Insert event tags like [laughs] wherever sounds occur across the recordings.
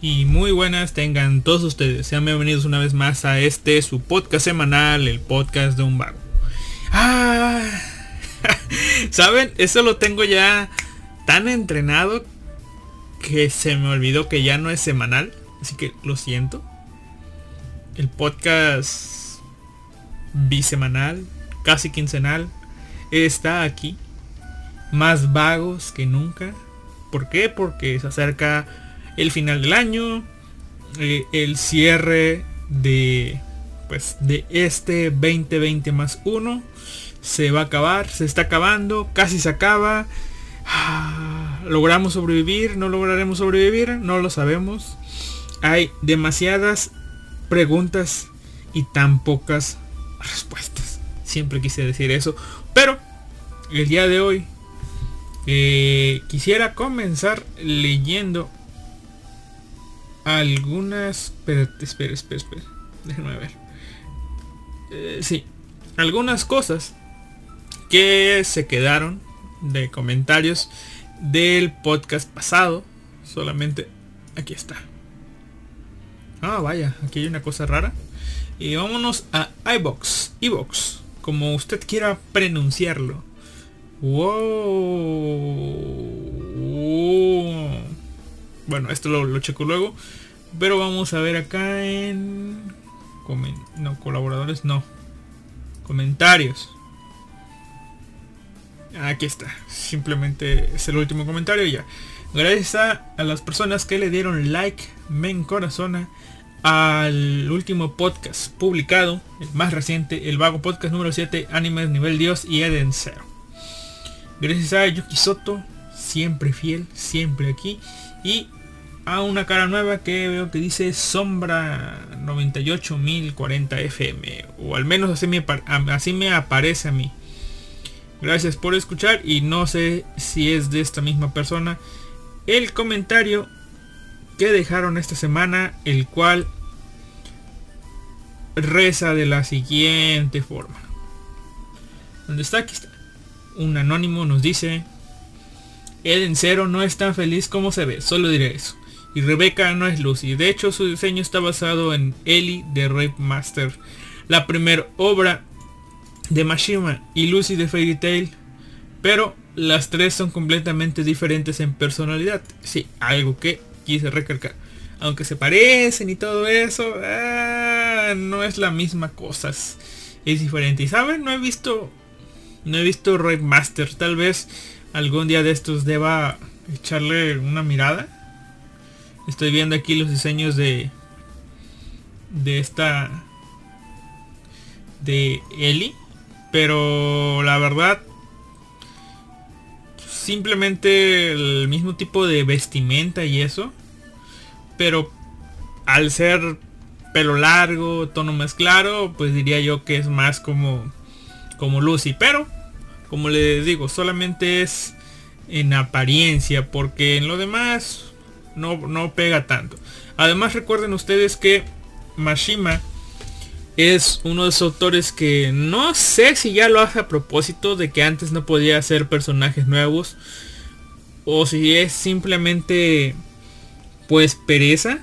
y muy buenas tengan todos ustedes. Sean bienvenidos una vez más a este su podcast semanal, el podcast de un vago. Ah, [laughs] ¿Saben? Eso lo tengo ya tan entrenado que se me olvidó que ya no es semanal. Así que lo siento. El podcast bisemanal, casi quincenal, está aquí. Más vagos que nunca. ¿Por qué? Porque se acerca el final del año, eh, el cierre de pues de este 2020 más 1 se va a acabar, se está acabando, casi se acaba. Ah, ¿Logramos sobrevivir? ¿No lograremos sobrevivir? No lo sabemos. Hay demasiadas preguntas y tan pocas respuestas. Siempre quise decir eso. Pero el día de hoy eh, quisiera comenzar leyendo algunas... Espera, espera, espera, espera. Déjenme ver. Eh, sí. Algunas cosas que se quedaron de comentarios del podcast pasado. Solamente aquí está. Ah, vaya, aquí hay una cosa rara. Y vámonos a iBox, iBox, como usted quiera pronunciarlo. Wow. Bueno, esto lo, checo luego. Pero vamos a ver acá en... no, colaboradores, no. Comentarios. Aquí está. Simplemente es el último comentario y ya. Gracias a, las personas que le dieron like, me encorazona al último podcast publicado, el más reciente, el vago podcast número 7, Animes Nivel Dios y Eden Zero. Gracias a Yuki Soto, siempre fiel, siempre aquí. Y a una cara nueva que veo que dice Sombra 98040 FM. O al menos así me, aparece a mí. Gracias por escuchar y no sé si es de esta misma persona. El comentario que dejaron esta semana, el cual reza de la siguiente forma. ¿Dónde está? Aquí está. Un anónimo nos dice, Eden Cero no es tan feliz como se ve, solo diré eso. Y Rebecca no es Lucy. De hecho, su diseño está basado en Ellie de Rape Master. La primera obra de Mashima y Lucy de Fairy Tail. Pero las tres son completamente diferentes en personalidad. Sí, algo que quise recalcar. Aunque se parecen y todo eso, ah, no es la misma cosa. Es, diferente. Y saben, no he visto. No he visto Rape Master. Tal vez algún día de estos deba echarle una mirada. Estoy viendo aquí los diseños de de esta de Ellie, pero la verdad simplemente el mismo tipo de vestimenta y eso, pero al ser pelo largo, tono más claro, pues diría yo que es más como como Lucy, pero como les digo, solamente es en apariencia, porque en lo demás no, pega tanto. Además recuerden ustedes que Mashima es uno de esos autores que no sé si ya lo hace a propósito de que antes no podía hacer personajes nuevos. O si es simplemente pues pereza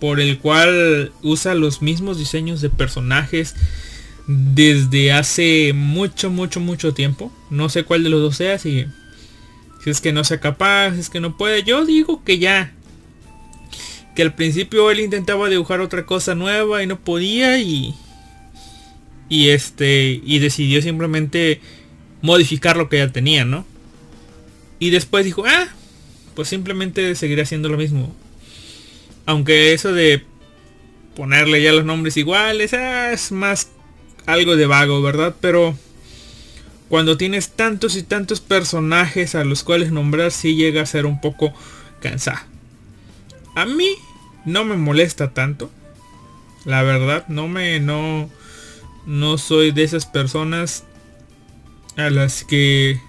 por el cual usa los mismos diseños de personajes desde hace mucho mucho mucho tiempo no sé cuál de los dos sea si, si es que no sea capaz si es que no puede yo digo que ya que al principio él intentaba dibujar otra cosa nueva y no podía y y este y decidió simplemente modificar lo que ya tenía, ¿no? Y después dijo, "Ah, pues simplemente seguiré haciendo lo mismo." Aunque eso de ponerle ya los nombres iguales ah, es más algo de vago, ¿verdad? Pero cuando tienes tantos y tantos personajes a los cuales nombrar sí llega a ser un poco cansado. A mí no me molesta tanto. La verdad, no me no no soy de esas personas a las que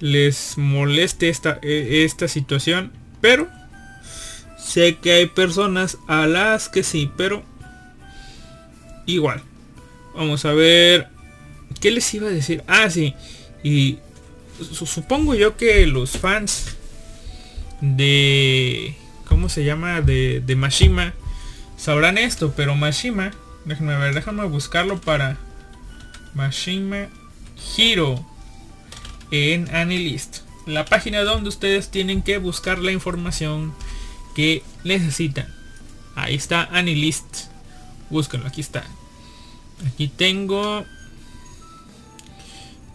les moleste esta, e, esta situación, pero sé que hay personas a las que sí, pero igual. Vamos a ver qué les iba a decir. Ah, sí. Y supongo yo que los fans de ¿cómo se llama? De, de Mashima, sabrán esto, pero Mashima, déjenme ver, déjame buscarlo para Mashima Hero en Anilist. La página donde ustedes tienen que buscar la información que necesitan. Ahí está Anilist. Búsquenlo, aquí está. Aquí tengo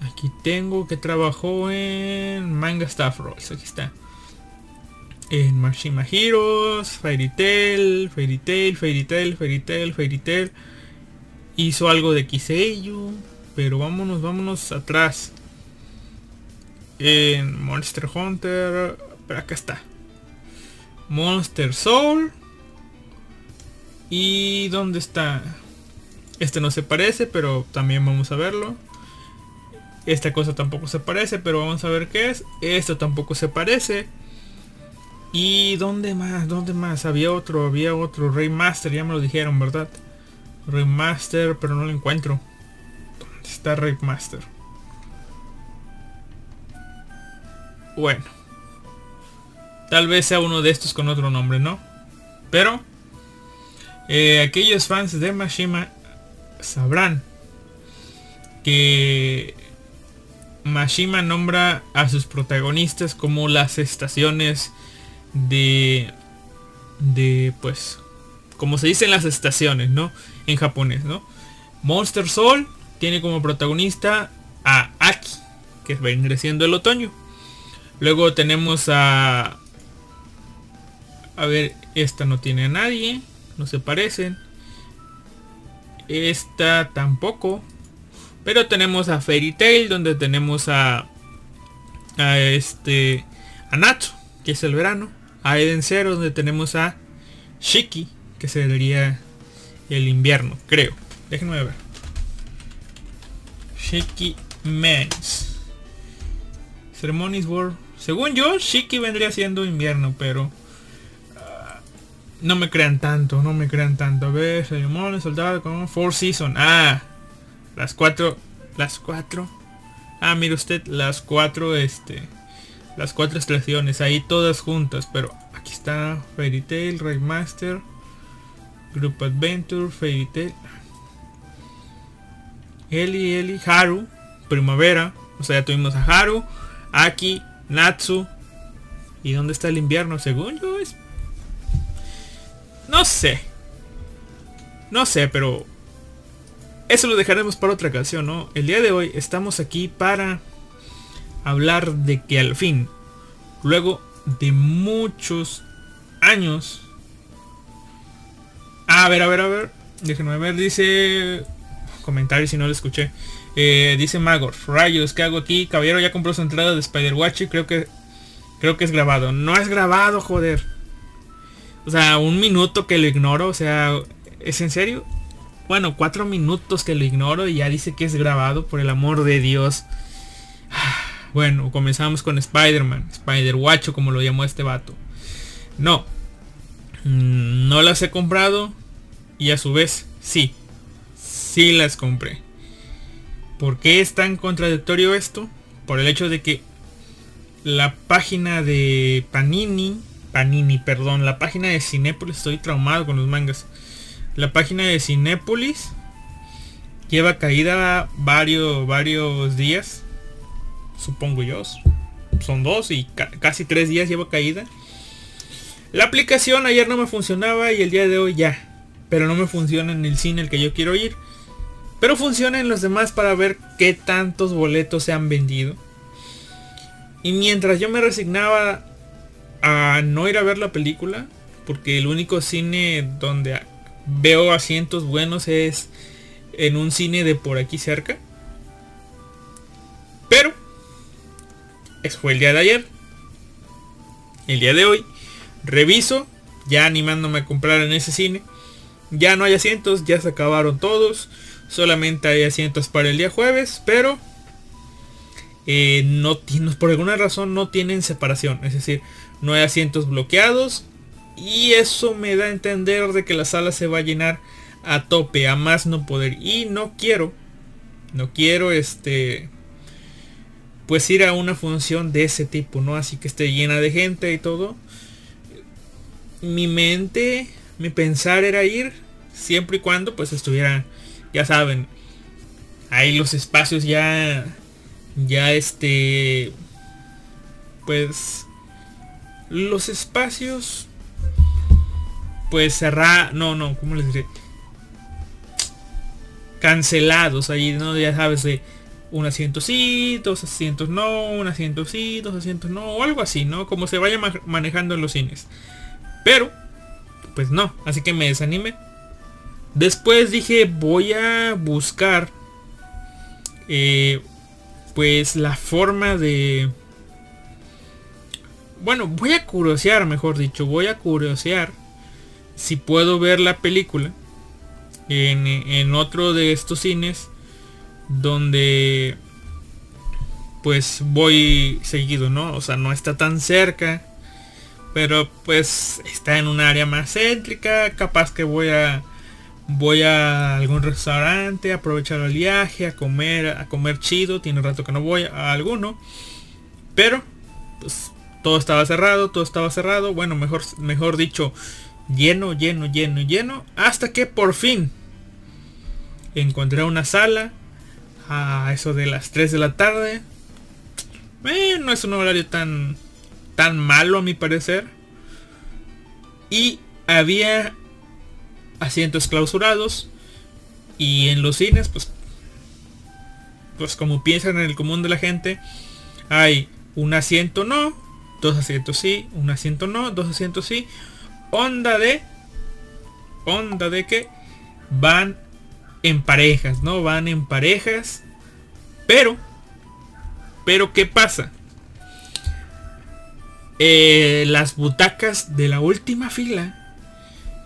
Aquí tengo que trabajó en Manga Staff Rolls. Aquí está. En Mashima Heroes, Fairy Tail, Fairy Tail, Fairy Tail, Fairy Tail, Fairy Tail. Hizo algo de Kiseiyu. Pero vámonos, vámonos atrás. En Monster Hunter. Pero acá está. Monster Soul. ¿Y dónde está? Este no se parece, pero también vamos a verlo. Esta cosa tampoco se parece, pero vamos a ver qué es. Esto tampoco se parece. ¿Y dónde más? ¿Dónde más? Había otro, había otro Raymaster, ya me lo dijeron, ¿verdad? Raymaster, pero no lo encuentro. ¿Dónde está Raymaster? Bueno. Tal vez sea uno de estos con otro nombre, ¿no? Pero eh, aquellos fans de Mashima sabrán que Mashima nombra a sus protagonistas como las estaciones de de pues como se dicen las estaciones, ¿no? En japonés, ¿no? Monster Soul tiene como protagonista a Aki, que vendría siendo el otoño. Luego tenemos a a ver, esta no tiene a nadie, no se parecen. Esta tampoco. Pero tenemos a Fairy Tail, donde tenemos a, a este, a Natsu, que es el verano. A Eden Zero, donde tenemos a Shiki, que sería el invierno, creo. Déjenme ver. Shiki Mens. Ceremonies World. Según yo, Shiki vendría siendo invierno, pero... Ah, no me crean tanto, no me crean tanto. A ver, ceremonias, soldado, como Four Season. Ah, las cuatro. Las cuatro. Ah, mire usted, las cuatro, este. Las cuatro estaciones, ahí todas juntas. Pero aquí está Fairy Tail, Raymaster, Group Adventure, Fairy Tail. Eli, Eli, Haru, Primavera. O sea, ya tuvimos a Haru, Aki, Natsu. ¿Y dónde está el invierno? Según yo. No sé. No sé, pero eso lo dejaremos para otra canción, ¿no? El día de hoy estamos aquí para hablar de que al fin, luego de muchos años... A ver, a ver, a ver. Déjenme ver, dice... Comentario si no lo escuché. Eh, dice Magor, rayos, ¿qué hago aquí? Caballero ya compró su entrada de Spider-Watch y creo que... Creo que es grabado. No es grabado, joder. O sea, un minuto que lo ignoro. O sea, ¿es en serio? Bueno, cuatro minutos que lo ignoro y ya dice que es grabado, por el amor de Dios. Bueno, comenzamos con Spider-Man, Spider-Watch como lo llamó este vato. No, mm, no las he comprado y a su vez, sí, sí las compré. ¿Por qué es tan contradictorio esto? Por el hecho de que la página de Panini, Panini, perdón, la página de Cinepolis, estoy traumado con los mangas la página de Cinépolis lleva caída varios, varios días. Supongo yo. Son dos y casi tres días lleva caída. La aplicación ayer no me funcionaba y el día de hoy ya. Pero no me funciona en el cine el que yo quiero ir. Pero funciona en los demás para ver qué tantos boletos se han vendido. Y mientras yo me resignaba a no ir a ver la película, porque el único cine donde veo asientos buenos es en un cine de por aquí cerca. Pero, eso fue el día de ayer. El día de hoy, reviso, ya animándome a comprar en ese cine. Ya no hay asientos, ya se acabaron todos. Solamente hay asientos para el día jueves, pero eh, no, por alguna razón no tienen separación. Es decir, no hay asientos bloqueados y eso me da a entender de que la sala se va a llenar a tope, a más no poder. Y no quiero, no quiero este, pues ir a una función de ese tipo, ¿no? Así que esté llena de gente y todo. mi mente, mi pensar era ir siempre y cuando pues estuviera, ya saben, ahí los espacios ya, ya este, pues, los espacios, pues cerrar, no, no, ¿cómo les diré? Cancelados ahí, ¿no? Ya sabes, de un asiento sí, dos asientos no, un asiento sí, dos asientos no, o algo así, ¿no? Como se vaya manejando en los cines. Pero, pues no, así que me desanimé. Después dije, voy a buscar, eh, pues la forma de... Bueno, voy a curiosear, mejor dicho, voy a curiosear si puedo ver la película en, en otro de estos cines donde pues voy seguido, ¿no? O sea, no está tan cerca, pero pues está en un área más céntrica, capaz que voy a voy a algún restaurante, aprovechar el viaje, a comer, a comer chido, tiene rato que no voy a alguno, pero pues todo estaba cerrado, todo estaba cerrado, bueno, mejor mejor dicho, lleno, lleno, lleno, lleno, hasta que por fin encontré una sala a eso de las 3 de la tarde. No es un horario tan, tan malo a mi parecer. Y había asientos clausurados. Y en los cines, pues, pues como piensan en el común de la gente, hay un asiento no, dos asientos sí, un asiento no, dos asientos sí. Onda de, onda de que van en parejas, ¿no? Van en parejas. Pero, pero ¿qué pasa? Eh, las butacas de la última fila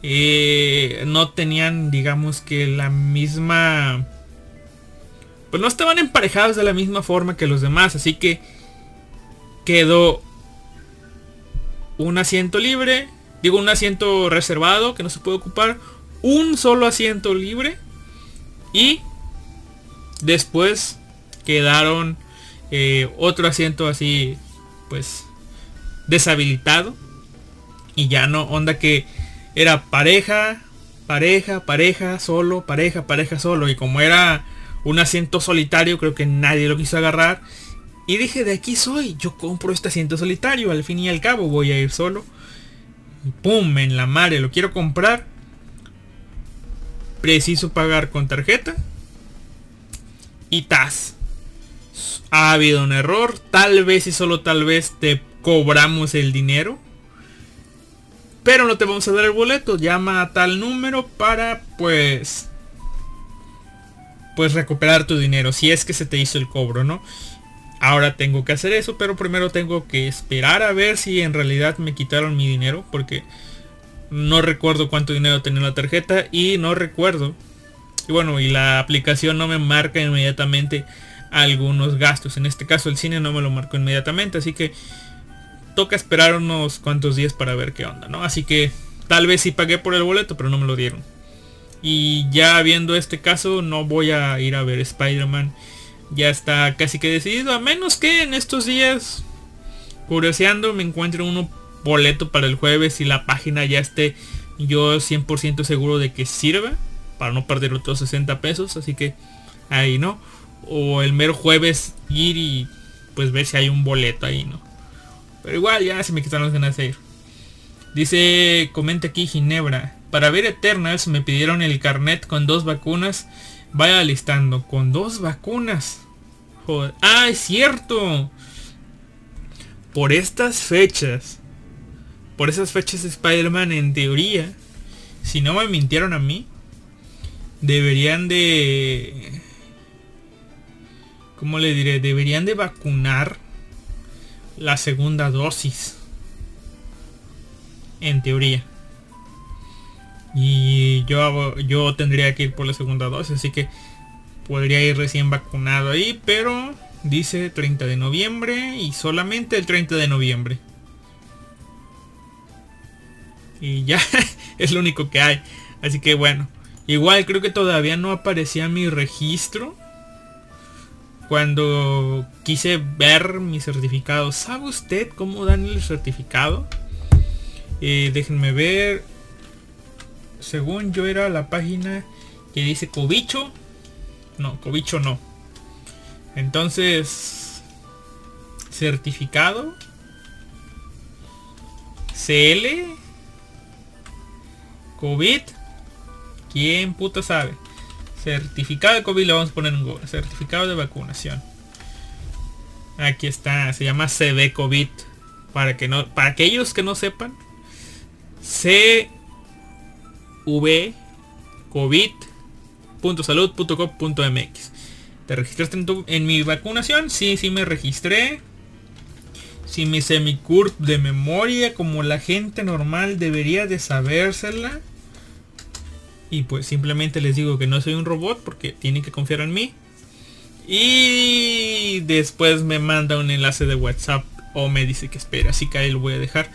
eh, no tenían, digamos que la misma... Pues no estaban emparejados de la misma forma que los demás, así que quedó un asiento libre, digo un asiento reservado que no se puede ocupar, un solo asiento libre y después quedaron eh, otro asiento así, pues, deshabilitado. Y ya no, onda que era pareja, pareja, pareja, solo, pareja, pareja, solo. Y como era un asiento solitario, creo que nadie lo quiso agarrar. Y dije, de aquí soy, yo compro este asiento solitario, al fin y al cabo voy a ir solo. Pum, en la madre, lo quiero comprar preciso pagar con tarjeta y tas. Ha habido un error, tal vez y solo tal vez te cobramos el dinero. Pero no te vamos a dar el boleto, llama a tal número para pues pues recuperar tu dinero si es que se te hizo el cobro, ¿no? Ahora tengo que hacer eso, pero primero tengo que esperar a ver si en realidad me quitaron mi dinero porque no recuerdo cuánto dinero tenía la tarjeta y no recuerdo. Y bueno, y la aplicación no me marca inmediatamente algunos gastos. En este caso el cine no me lo marcó inmediatamente, así que toca esperar unos cuantos días para ver qué onda, ¿no? Así que tal vez sí pagué por el boleto, pero no me lo dieron. Y ya viendo este caso, no voy a ir a ver Spider-Man. Ya está casi que decidido, a menos que en estos días, curioseando, me encuentre uno boleto para el jueves y la página ya esté yo 100% seguro de que sirva para no perder otros 60 pesos así que ahí no o el mero jueves ir y pues ver si hay un boleto ahí no pero igual ya se me quitaron las ganas de ir. Dice comenta aquí Ginebra para ver Eternals me pidieron el carnet con dos vacunas. Vaya listando con dos vacunas. Joder ah es cierto. Por estas fechas por esas fechas Spider-Man en teoría, si no me mintieron a mí, deberían de... ¿Cómo le diré? Deberían de vacunar la segunda dosis. En teoría. Y yo, yo tendría que ir por la segunda dosis, así que podría ir recién vacunado ahí, pero dice 30 de noviembre y solamente el 30 de noviembre. Y ya [laughs] es lo único que hay. Así que bueno. Igual creo que todavía no aparecía mi registro. Cuando quise ver mi certificado. ¿Sabe usted cómo dan el certificado? Eh, déjenme ver. Según yo era la página que dice Cobicho. No, Cobicho no. Entonces, certificado. CL. COVID. ¿Quién puta sabe? Certificado de COVID lo vamos a poner en Google. Certificado de vacunación. Aquí está, se llama CB COVID. Para que no, para aquellos que no sepan, CV covid.salud.gov.mx. ¿Te registraste en, tu, en mi vacunación? Sí, sí me registré. Si mi curp de memoria como la gente normal debería de sabérsela. Y pues simplemente les digo que no soy un robot porque tienen que confiar en mí. Y después me manda un enlace de WhatsApp o me dice que espera, así que ahí lo voy a dejar.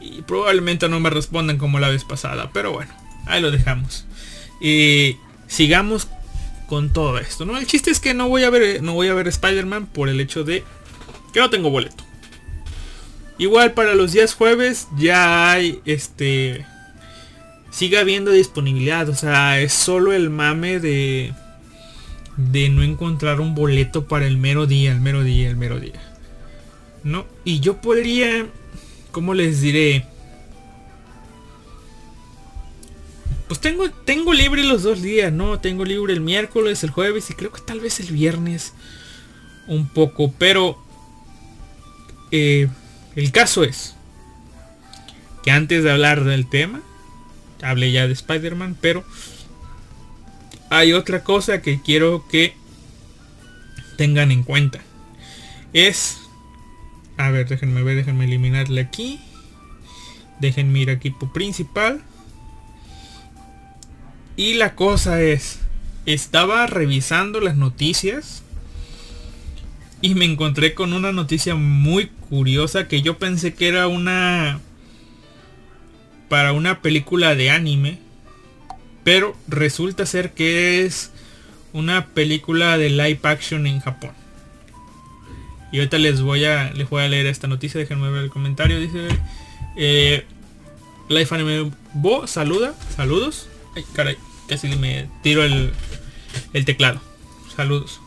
Y probablemente no me respondan como la vez pasada, pero bueno, ahí lo dejamos. Y sigamos con todo esto, ¿no? El chiste es que no voy a ver no voy a ver Spider-Man por el hecho de que no tengo boleto. Igual para los días jueves ya hay este sigue habiendo disponibilidad, o sea, es solo el mame de de no encontrar un boleto para el mero día, el mero día, el mero día. ¿No? Y yo podría, ¿cómo les diré? Pues tengo, tengo libre los dos días, ¿no? Tengo libre el miércoles, el jueves y creo que tal vez el viernes un poco, pero eh, el caso es que antes de hablar del tema, hablé ya de Spider-Man, pero hay otra cosa que quiero que tengan en cuenta. Es... A ver, déjenme ver, déjenme eliminarle aquí. Déjenme ir a equipo principal. Y la cosa es... Estaba revisando las noticias. Y me encontré con una noticia muy curiosa que yo pensé que era una... Para una película de anime pero resulta ser que es una película de live action en Japón. Y ahorita les voy a, les voy a leer esta noticia, déjenme ver el comentario. Dice eh, Life Anime Bo saluda, saludos. Ay, caray, casi me tiro el, el teclado. Saludos.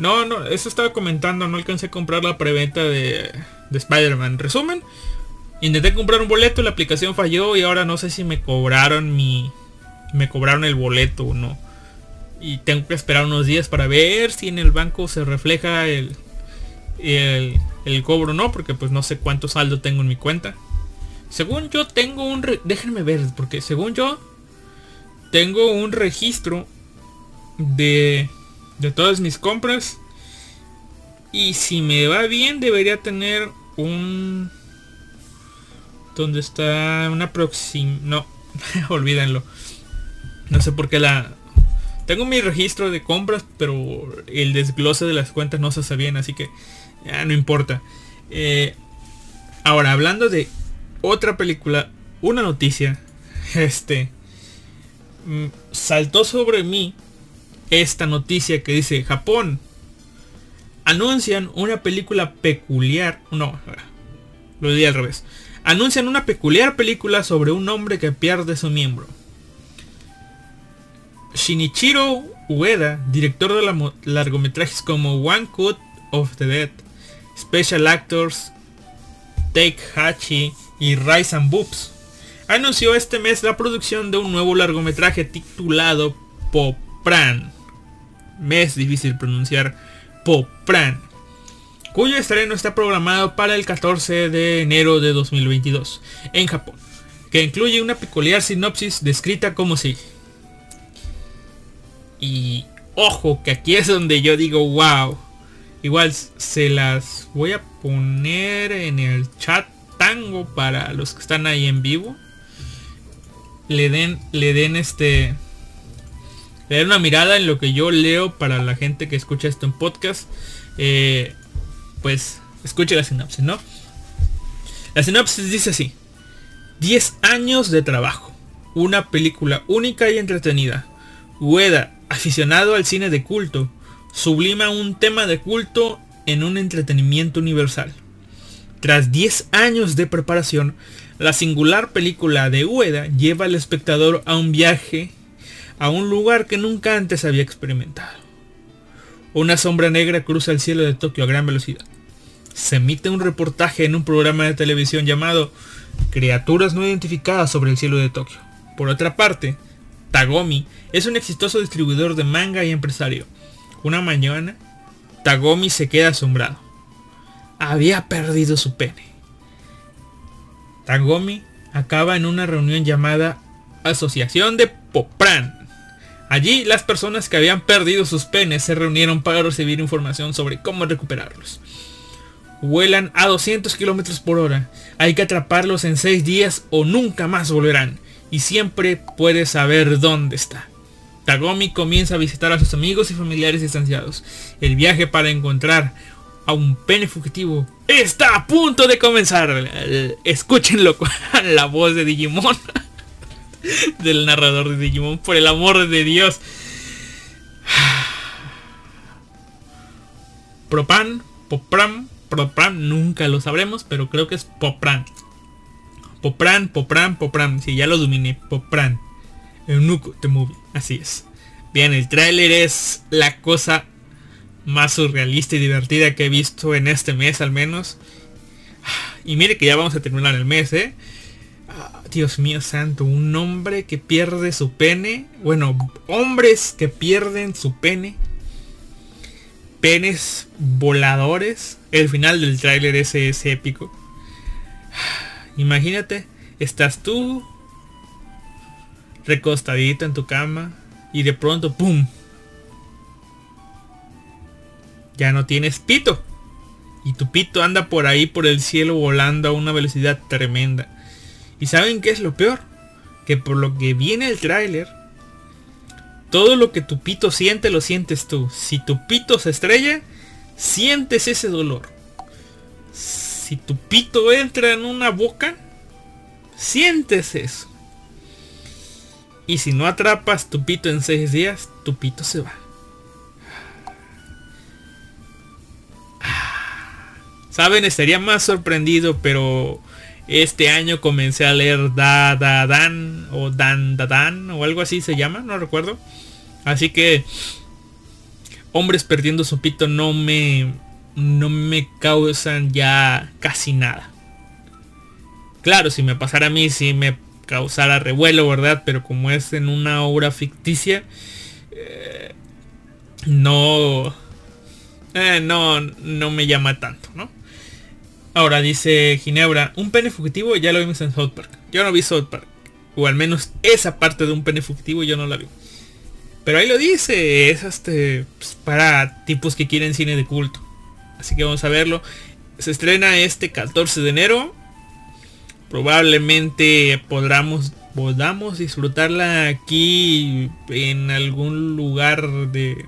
No, no, eso estaba comentando, no alcancé a comprar la preventa de, de Spider-Man. Resumen, Intenté comprar un boleto, la aplicación falló y ahora no sé si me cobraron mi... Me cobraron el boleto o no. Y tengo que esperar unos días para ver si en el banco se refleja el, el, el cobro o no, porque pues no sé cuánto saldo tengo en mi cuenta. Según yo tengo un... Déjenme ver, porque según yo tengo un registro de, de todas mis compras. Y si me va bien debería tener un donde está una próxima... No, [laughs] olvídenlo. No sé por qué la... Tengo mi registro de compras, pero el desglose de las cuentas no se hace bien, así que ya no importa. Eh, ahora, hablando de otra película, una noticia, [laughs] este, mm, saltó sobre mí esta noticia que dice, Japón, anuncian una película peculiar, no, lo di al revés, anuncian una peculiar película sobre un hombre que pierde su miembro. Shinichiro Ueda, director de largometrajes como One Cut of the Dead, Special Actors, Take Hachi y Rise and Boobs, anunció este mes la producción de un nuevo largometraje titulado Popran. Mes difícil pronunciar Popran cuyo estreno está programado para el 14 de enero de 2022 en Japón, que incluye una peculiar sinopsis descrita como si Y ojo, que aquí es donde yo digo, wow. Igual se las voy a poner en el chat tango para los que están ahí en vivo. Le den, le den este... Le una mirada en lo que yo leo para la gente que escucha esto en podcast. Eh, pues escuche la sinopsis, ¿no? La sinopsis dice así. 10 años de trabajo. Una película única y entretenida. Ueda, aficionado al cine de culto, sublima un tema de culto en un entretenimiento universal. Tras 10 años de preparación, la singular película de Ueda lleva al espectador a un viaje a un lugar que nunca antes había experimentado. Una sombra negra cruza el cielo de Tokio a gran velocidad. Se emite un reportaje en un programa de televisión llamado Criaturas no identificadas sobre el cielo de Tokio. Por otra parte, Tagomi es un exitoso distribuidor de manga y empresario. Una mañana, Tagomi se queda asombrado. Había perdido su pene. Tagomi acaba en una reunión llamada Asociación de Popran. Allí las personas que habían perdido sus penes se reunieron para recibir información sobre cómo recuperarlos. Vuelan a 200 km por hora. Hay que atraparlos en 6 días o nunca más volverán. Y siempre puedes saber dónde está. Tagomi comienza a visitar a sus amigos y familiares distanciados. El viaje para encontrar a un pene fugitivo está a punto de comenzar. Escúchenlo con [laughs] la voz de Digimon. [laughs] Del narrador de Digimon. Por el amor de Dios. [sighs] Propan, Popram, Popram, nunca lo sabremos, pero creo que es Popran. Popran, Popran, Popran. Si ya lo dominé. Popran. Eunuco The Movie. Así es. Bien, el tráiler es la cosa más surrealista y divertida que he visto en este mes al menos. [sighs] Y mire que ya vamos a terminar el mes, ¿eh? Dios mío santo, un hombre que pierde su pene. Bueno, hombres que pierden su pene. Penes voladores. El final del tráiler ese es épico. Imagínate, estás tú recostadito en tu cama y de pronto, ¡pum! ya no tienes pito. Y tu pito anda por ahí por el cielo volando a una velocidad tremenda. ¿Y saben qué es lo peor? Que por lo que viene el tráiler, todo lo que tu pito siente lo sientes tú. Si tu pito se estrella, sientes ese dolor. Si tu pito entra en una boca, sientes eso. Y si no atrapas tu pito en seis días, tu pito se va. Saben, estaría más sorprendido, pero este año comencé a leer Da Da Dan o Dan Da Dan o algo así se llama, no recuerdo. Así que hombres perdiendo su pito no me no me causan ya casi nada. Claro, si me pasara a mí si me causara revuelo, ¿verdad? Pero como es en una obra ficticia, eh, no, eh, no, no me llama tanto, ¿no? Ahora dice Ginebra, un pene fugitivo ya lo vimos en South Park. Yo no vi South Park. O al menos esa parte de un pene fugitivo yo no la vi. Pero ahí lo dice, es este pues, para tipos que quieren cine de culto. Así que vamos a verlo. Se estrena este 14 de enero. Probablemente podamos, podamos disfrutarla aquí en algún lugar de...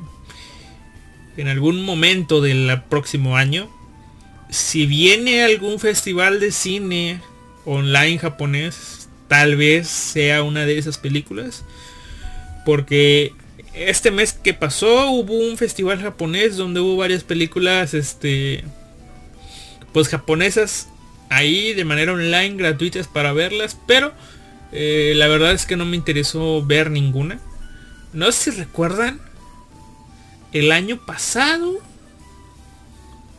En algún momento del próximo año si viene algún festival de cine online japonés, tal vez sea una de esas películas. Porque este mes que pasó hubo un festival japonés donde hubo varias películas, este, pues japonesas ahí de manera online gratuitas para verlas, pero eh, la verdad es que no me interesó ver ninguna. No sé si recuerdan, el año pasado,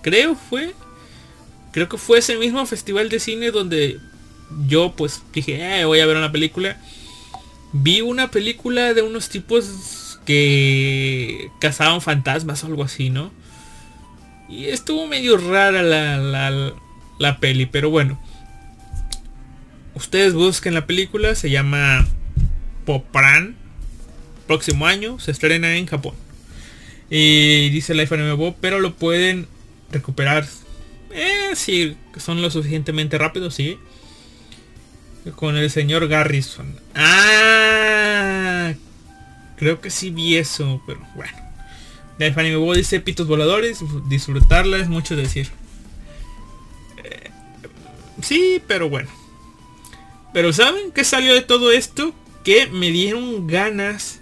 creo fue, creo que fue ese mismo festival de cine donde yo pues dije, eh, voy a ver una película. Vi una película de unos tipos que cazaban fantasmas o algo así, ¿no? Y estuvo medio rara la, la, la peli, pero bueno. Ustedes busquen la película, se llama Popran. Próximo año se estrena en Japón. Y dice Life Anime pero lo pueden recuperar eh, sí, son lo suficientemente rápidos, sí. Con el señor Garrison. Ah, creo que sí vi eso, pero bueno. De Fanny dice pitos voladores, disfrutarla es mucho decir. Eh, sí, pero bueno. Pero ¿saben qué salió de todo esto? Que me dieron ganas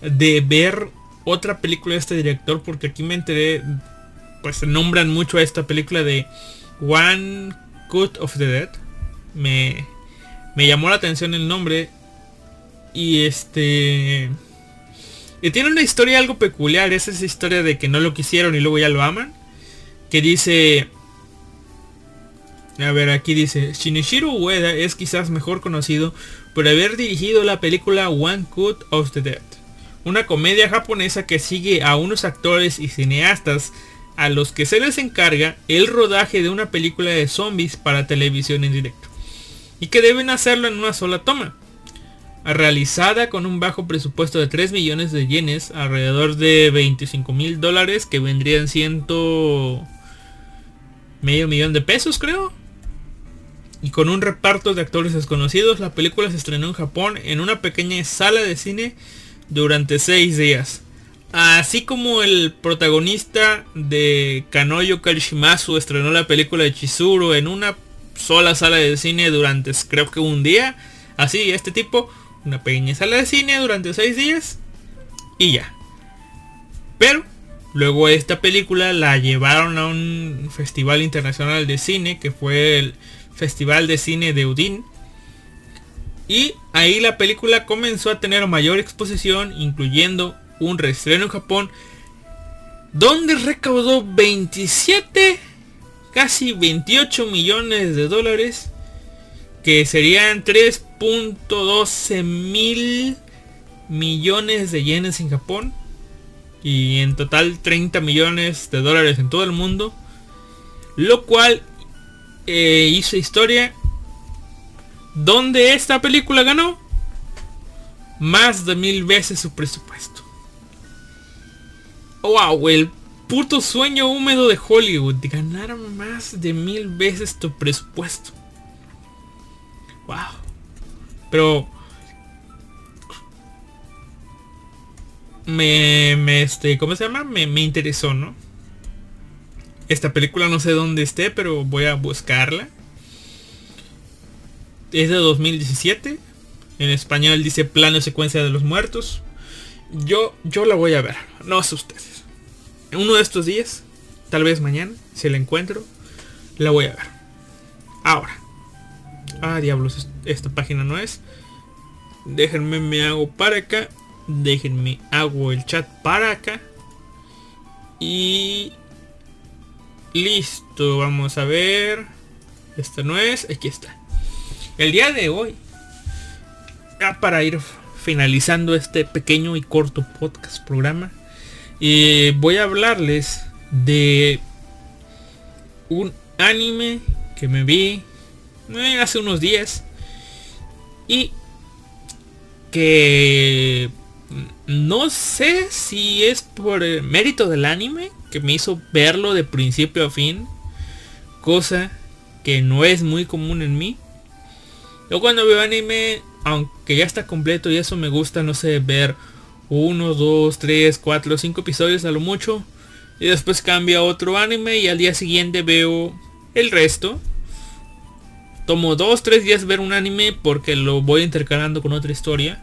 de ver otra película de este director porque aquí me enteré pues nombran mucho a esta película de One Cut of the Dead. Me, me llamó la atención el nombre. Y este... Tiene una historia algo peculiar. Es esa historia de que no lo quisieron y luego ya lo aman. Que dice... A ver, aquí dice, Shinichiro Ueda es quizás mejor conocido por haber dirigido la película One Cut of the Dead, una comedia japonesa que sigue a unos actores y cineastas a los que se les encarga el rodaje de una película de zombies para televisión en directo, y que deben hacerlo en una sola toma. Realizada con un bajo presupuesto de 3 millones de yenes, alrededor de 25 mil dólares, que vendrían siendo medio millón de pesos creo y con un reparto de actores desconocidos, la película se estrenó en Japón en una pequeña sala de cine durante seis días. Así como el protagonista de Kanoyo Karishimasu estrenó la película de Chizuru en una sola sala de cine durante creo que un día. Así, este tipo, una pequeña sala de cine durante seis días y ya. Pero luego esta película la llevaron a un festival internacional de cine que fue el Festival de Cine de Udine. Y ahí la película comenzó a tener mayor exposición, incluyendo un reestreno en Japón, donde recaudó 27, casi 28 millones de dólares, que serían 3.12 mil millones de yenes en Japón, y en total 30 millones de dólares en todo el mundo, lo cual eh, hizo historia donde esta película ganó más de mil veces su presupuesto. Wow, el puto sueño húmedo de Hollywood de ganar más de mil veces tu presupuesto. Wow. Pero me, este, ¿cómo se llama? Me, me interesó, ¿no? Esta película no sé dónde esté, pero voy a buscarla. Es de 2017. En español dice plano secuencia de los muertos. Yo, yo la voy a ver. No sé ustedes. En uno de estos días, tal vez mañana, si la encuentro, la voy a ver. Ahora. Ah, diablos, esta página no es. Déjenme me hago para acá. Déjenme hago el chat para acá. Y Listo, vamos a ver. Esta no es, aquí está. El día de hoy, ya para ir finalizando este pequeño y corto podcast programa, eh, voy a hablarles de un anime que me vi eh, hace unos días y que no sé si es por el mérito del anime que me hizo verlo de principio a fin. Cosa que no es muy común en mí. Yo cuando veo anime, aunque ya está completo y eso me gusta, no sé, ver uno, dos, tres, cuatro, cinco episodios a lo mucho. Y después cambia a otro anime y al día siguiente veo el resto. Tomo dos, tres días ver un anime porque lo voy intercalando con otra historia.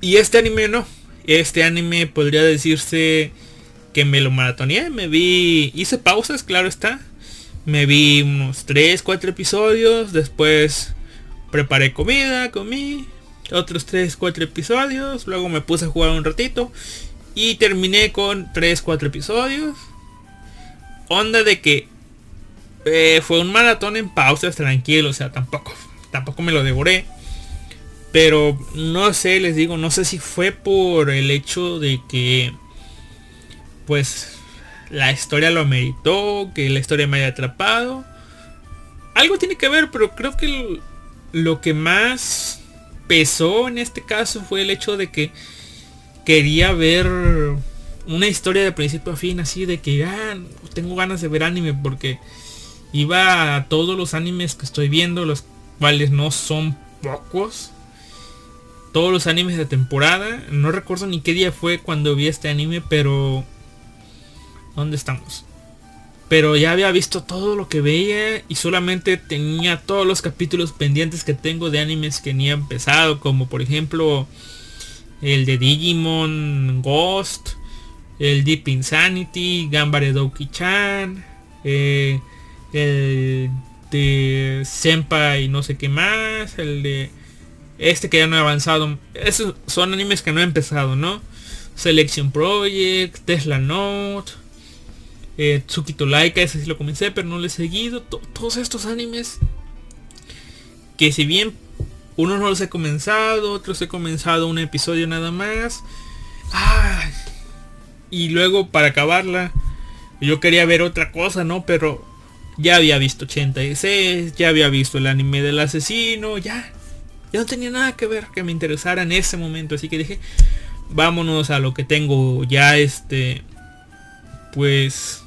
Y este anime no. Este anime podría decirse que me lo maratoneé. Me vi... Hice pausas, claro está. Me vi unos 3, 4 episodios. Después preparé comida, comí. Otros 3, 4 episodios. Luego me puse a jugar un ratito. Y terminé con 3, 4 episodios. Onda de que eh, fue un maratón en pausas, tranquilo. O sea, tampoco, tampoco me lo devoré. Pero no sé, les digo, no sé si fue por el hecho de que pues la historia lo meritó, que la historia me haya atrapado. Algo tiene que ver, pero creo que lo que más pesó en este caso fue el hecho de que quería ver una historia de principio a fin, así de que ah, tengo ganas de ver anime porque iba a todos los animes que estoy viendo, los cuales no son pocos todos los animes de temporada. No recuerdo ni qué día fue cuando vi este anime, pero... ¿Dónde estamos? Pero ya había visto todo lo que veía y solamente tenía todos los capítulos pendientes que tengo de animes que ni he empezado, como por ejemplo el de Digimon Ghost, el Deep Insanity, Gambare Douki-chan, eh, el de Senpai no sé qué más, el de este que ya no ha avanzado. Esos son animes que no he empezado, ¿no? Selection Project, Tesla Note, eh, Tsukito Laika, ese sí lo comencé, pero no lo he seguido. todos estos animes que si bien unos no los he comenzado, otros he comenzado un episodio nada más. y luego para acabarla, yo quería ver otra cosa, ¿no? Pero ya había visto 86, ya había visto el anime del asesino, ya. Ya no tenía nada que ver que me interesara en ese momento. Así que dije, vámonos a lo que tengo ya este. Pues.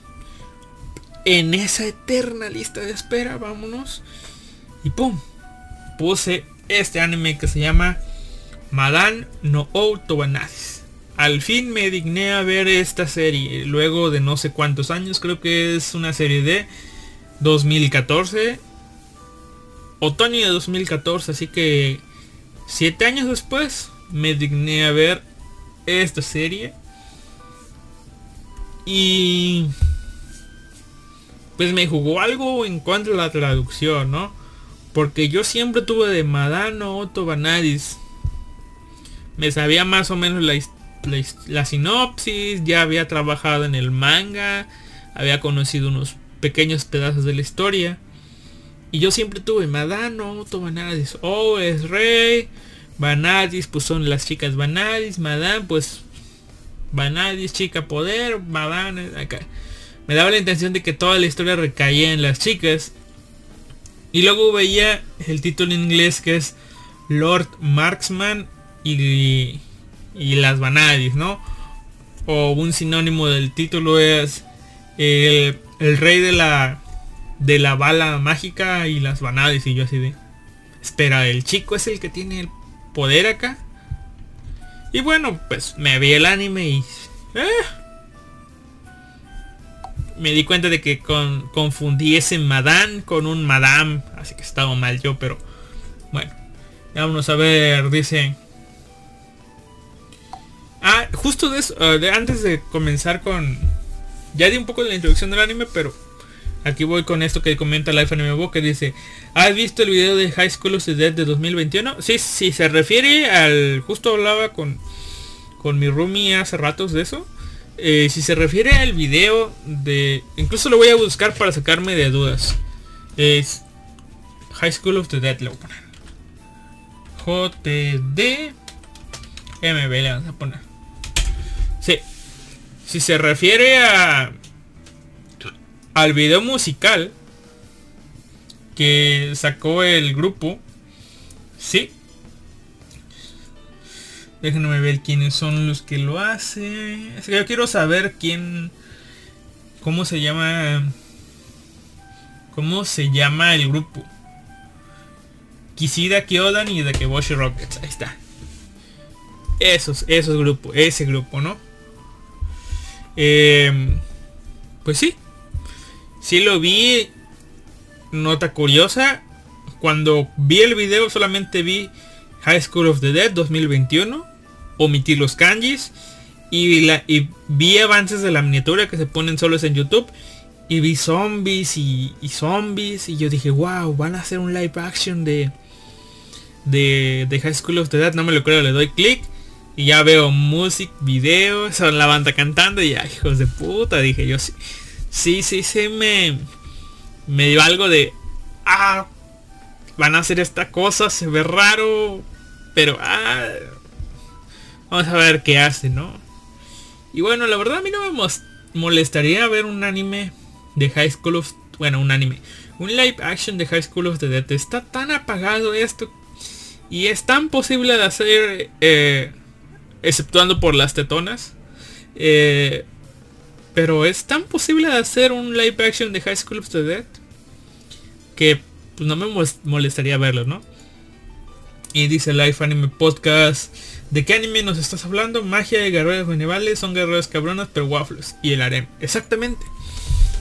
En esa eterna lista de espera, vámonos. Y pum. Puse este anime que se llama Madan no Outobanadis. Al fin me digné a ver esta serie. Luego de no sé cuántos años. Creo que es una serie de 2014. Otoño de 2014. Así que siete años después me digné a ver esta serie. Y pues me jugó algo en cuanto a la traducción, ¿no? Porque yo siempre tuve de Madano Otto Banadis. Me sabía más o menos la, la, sinopsis, ya había trabajado en el manga, había conocido unos pequeños pedazos de la historia. Y yo siempre tuve Madano Otto Banadis. Oh, es rey. Banadis, pues son las chicas Banadis. Madame, pues Banadis, chica poder. Madame, acá. Me daba la intención de que toda la historia recaía en las chicas. Y luego veía el título en inglés que es Lord Marksman y, y las Vanadis, ¿no? O un sinónimo del título es el, rey de la de la bala mágica y las Vanadis y yo así de espera, el chico es el que tiene el poder acá. Y bueno, pues me vi el anime y eh, me di cuenta de que con, confundí ese Madame con un Madame. Así que estaba mal yo, pero bueno. Vamos a ver, dice... Ah, justo de eso, ah, antes de comenzar con... Ya di un poco de la introducción del anime, pero aquí voy con esto que comenta Life Anime Book, que dice, ¿has visto el video de High School of the Dead de 2021? Sí, sí, se refiere al... Justo hablaba con, con mi roomie hace ratos de eso. Eh, si se refiere al video de... Incluso lo voy a buscar para sacarme de dudas. Es High School of the Dead. Lo voy a poner. JTD MB le vamos a poner. Sí. Si se refiere a... Al video musical que sacó el grupo. Sí, Déjenme ver quiénes son los que lo hacen. Yo quiero saber quién... ¿Cómo se llama? ¿Cómo se llama el grupo? Kishida Kyodan y Dakeboshi Rockets. Ahí está. Esos, esos grupos. Ese grupo, ¿no? Eh, pues sí. Sí lo vi. Nota curiosa. Cuando vi el video solamente vi High School of the Dead 2021 omitir los kanjis. Y, la, y vi avances de la miniatura que se ponen solos en YouTube. Y vi zombies y, zombies. Y yo dije, wow, van a hacer un live action de, de, de High School of the Dead, no me lo creo, le doy clic. Y ya veo music, videos, son la banda cantando. Y ya, hijos de puta, dije yo, sí, sí, sí, sí, me, me dio algo de, ah, van a hacer esta cosa, se ve raro, pero, ah, Vamos a ver qué hace, ¿no? Y bueno, la verdad a mí no me molestaría ver un anime de High School of... Bueno, un anime. Un live action de High School of the Dead. Está tan apagado esto. Y es tan posible de hacer... Eh, exceptuando por las tetonas. Eh, pero es tan posible de hacer un live action de High School of the Dead. Que pues, no me molestaría verlo, ¿no? Y dice Live Anime Podcast. ¿De qué anime nos estás hablando? Magia de guerreros medievales, son guerreros cabronas, pero waffles. Y el harem. Exactamente.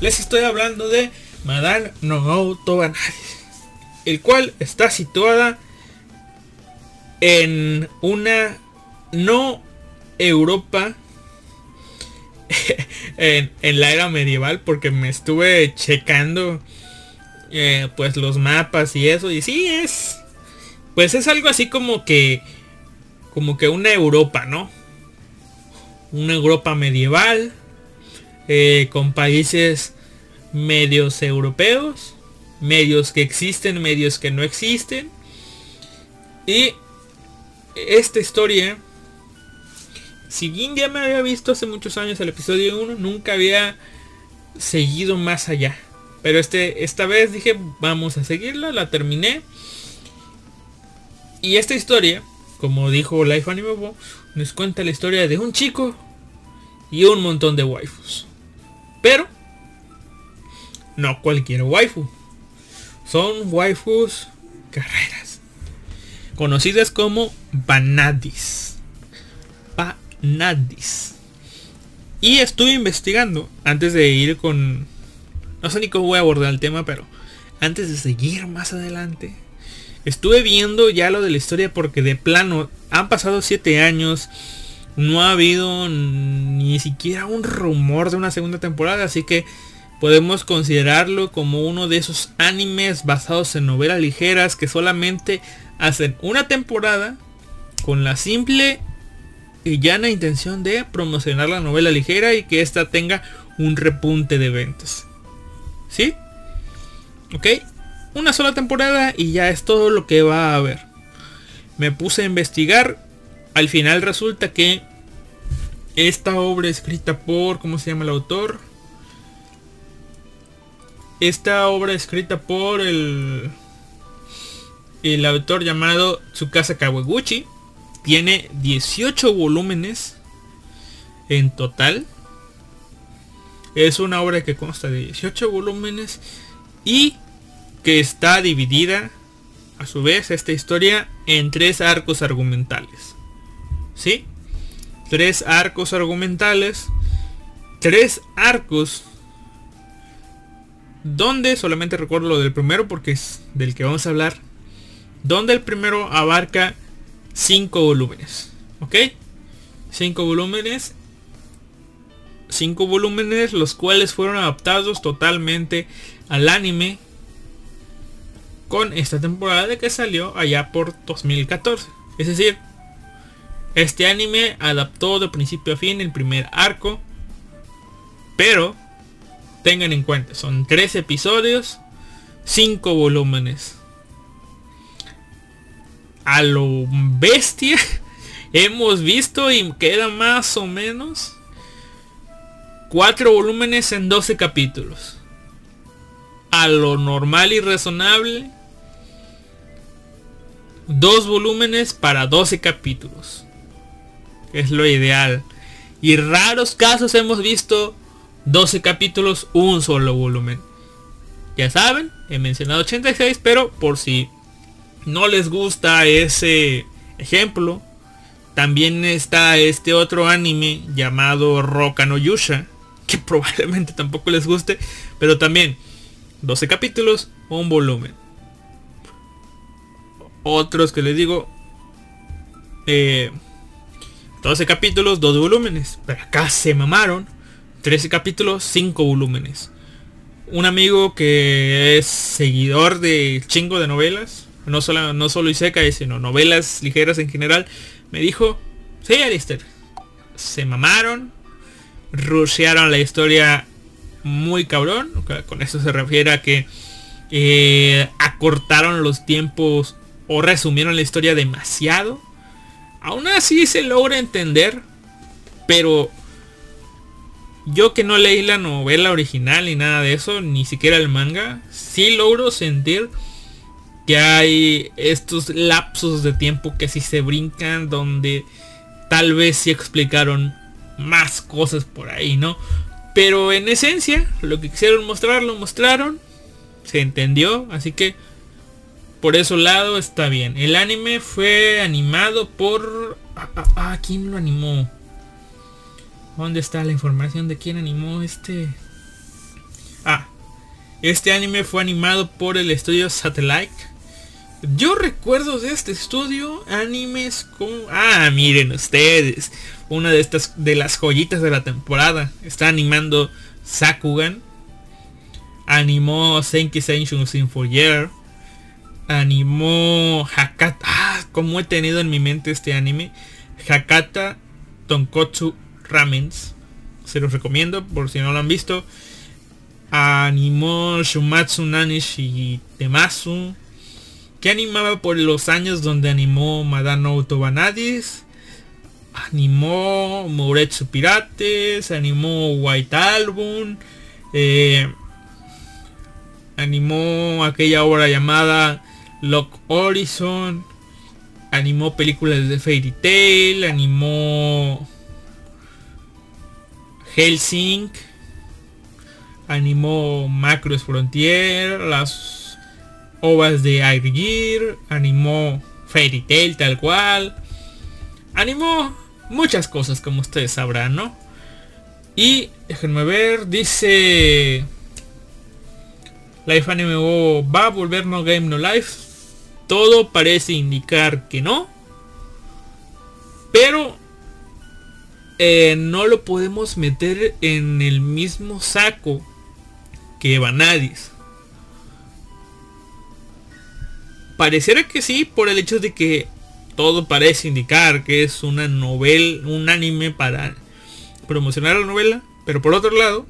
Les estoy hablando de Madame no Tobanadis. El cual está situada en una no Europa. [laughs] en, la era medieval porque me estuve checando eh, pues los mapas y eso y sí es pues es algo así como que como que una Europa, ¿no? Una Europa medieval eh, con países medios europeos, medios que existen, medios que no existen. Y esta historia, si bien ya me había visto hace muchos años el episodio 1, nunca había seguido más allá. Pero este, esta vez dije, vamos a seguirla, la terminé. Y esta historia, como dijo Life Anime nos cuenta la historia de un chico y un montón de waifus. Pero, no cualquier waifu. Son waifus carreras. Conocidas como Banadis. Banadis. Y estuve investigando antes de ir con... No sé ni cómo voy a abordar el tema, pero antes de seguir más adelante. Estuve viendo ya lo de la historia porque de plano han pasado 7 años no ha habido ni siquiera un rumor de una segunda temporada, así que podemos considerarlo como uno de esos animes basados en novelas ligeras que solamente hacen una temporada con la simple y llana intención de promocionar la novela ligera y que ésta tenga un repunte de ventas. ¿Sí? ¿Ok? Una sola temporada y ya es todo lo que va a haber. Me puse a investigar al final resulta que esta obra escrita por, ¿cómo se llama el autor? Esta obra escrita por el, el autor llamado Tsukasa Kawaguchi tiene 18 volúmenes en total. Es una obra que consta de 18 volúmenes y que está dividida a su vez esta historia en tres arcos argumentales. ¿sí? Tres arcos argumentales, tres arcos donde solamente recuerdo lo del primero porque es del que vamos a hablar, donde el primero abarca cinco volúmenes, ¿ok? Cinco volúmenes, cinco volúmenes los cuales fueron adaptados totalmente al anime con esta temporada de que salió allá por 2014. Es decir, este anime adaptó de principio a fin el primer arco. Pero tengan en cuenta, son tres episodios, cinco volúmenes. A lo bestia [laughs] hemos visto y queda más o menos cuatro volúmenes en 12 capítulos. A lo normal y razonable, dos volúmenes para 12 capítulos es lo ideal. Y raros casos hemos visto 12 capítulos, un solo volumen. Ya saben, he mencionado 86, pero por si no les gusta ese ejemplo, también está este otro anime llamado Roka no Yusha, que [laughs] probablemente tampoco les guste, pero también 12 capítulos, un volumen. Otros que les digo, eh, 12 capítulos, 2 volúmenes. Pero acá se mamaron. 13 capítulos, 5 volúmenes. Un amigo que es seguidor de chingo de novelas, no solo, no solo sino novelas ligeras en general, me dijo, sí, Alistair, se mamaron, rushearon la historia muy cabrón. Con eso se refiere a que eh, acortaron los tiempos o resumieron la historia demasiado. Aún así se logra entender. Pero yo que no leí la novela original ni nada de eso, ni siquiera el manga, sí logro sentir que hay estos lapsos de tiempo que sí se brincan donde tal vez sí explicaron más cosas por ahí, ¿no? Pero en esencia, lo que quisieron mostrar, lo mostraron, se entendió, así que por ese lado está bien. El anime fue animado por... Ah, ah, ah, ¿quién lo animó? ¿Dónde está la información de quién animó este? Ah, este anime fue animado por el estudio Satellite. Yo recuerdo de este estudio animes como... Ah, miren ustedes. Una de estas, de las joyitas de la temporada. Está animando Sakugan. Animó Senki Senshin Sin For Year. Animó Hakata. Ah, como he tenido en mi mente este anime. Hakata Tonkotsu Ramens. Se los recomiendo por si no lo han visto. Animó Shumatsu Nanishi Temasu que animaba por los años donde animó Madano Autobanadis, animó Mouretsu Pirates, animó White Album, eh, animó aquella obra llamada Lock Horizon, animó películas de Fairy Tail, animó Helsing, animó Macros Frontier, las ovas de Air Gear, animó Fairy Tail tal cual, animó muchas cosas como ustedes sabrán, ¿no? Y déjenme ver, dice Life Anime va a volver No Game No Life. Todo parece indicar que no. Pero eh, no lo podemos meter en el mismo saco que Vanadis. Pareciera que sí, por el hecho de que todo parece indicar que es una novela, un anime para promocionar la novela. Pero por otro lado,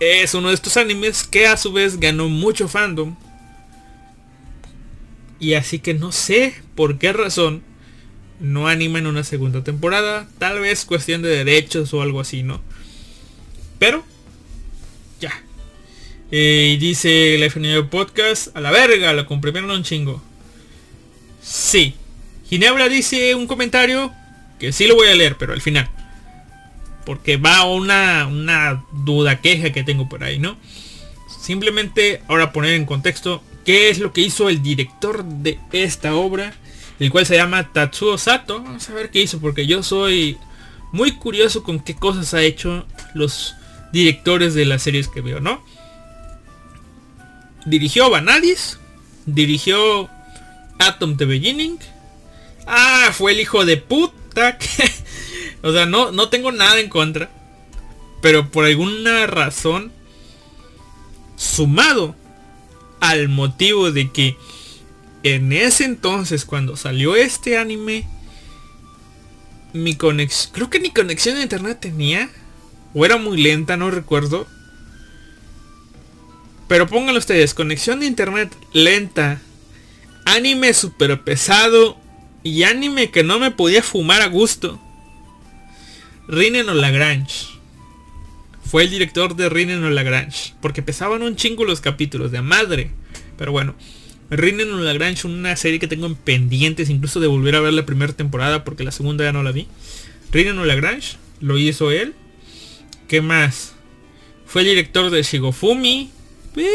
es uno de estos animes que a su vez ganó mucho fandom. Y así que no sé por qué razón no animan una segunda temporada. Tal vez cuestión de derechos o algo así, ¿no? Pero, ya, eh, y dice el FNU Podcast, a la verga, lo comprimieron un chingo. Sí. Ginebra dice un comentario que sí lo voy a leer, pero al final. Porque va una, una duda, queja que tengo por ahí, ¿no? Simplemente ahora poner en contexto qué es lo que hizo el director de esta obra, el cual se llama Tatsuo Sato. Vamos a ver qué hizo, porque yo soy muy curioso con qué cosas ha hecho los directores de las series que veo, ¿no? Dirigió Vanadis. Dirigió Atom the Beginning. Ah, fue el hijo de puta. [laughs] o sea, no, no tengo nada en contra. Pero por alguna razón. Sumado al motivo de que en ese entonces cuando salió este anime mi conexión creo que ni conexión a internet tenía o era muy lenta no recuerdo pero pónganlo ustedes, conexión de internet lenta, anime super pesado y anime que no me podía fumar a gusto. Rinen o Lagrange. Fue el director de Rinen o Lagrange. Porque pesaban un chingo los capítulos de madre. Pero bueno. Rinen o Lagrange, una serie que tengo en pendientes, incluso de volver a ver la primera temporada porque la segunda ya no la vi. Rinen o Lagrange, lo hizo él. ¿Qué más? Fue el director de Shigofumi, eh,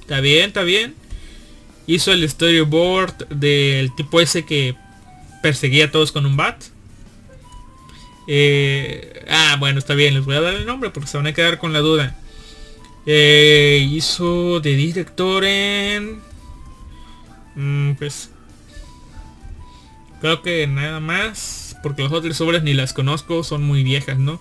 está bien, está bien. Hizo el storyboard del tipo ese que perseguía a todos con un bat. Eh, ah, bueno, está bien, les voy a dar el nombre porque se van a quedar con la duda. Eh, hizo de director en... Mm, pues... Creo que nada más. Porque las otras obras ni las conozco, son muy viejas, ¿no?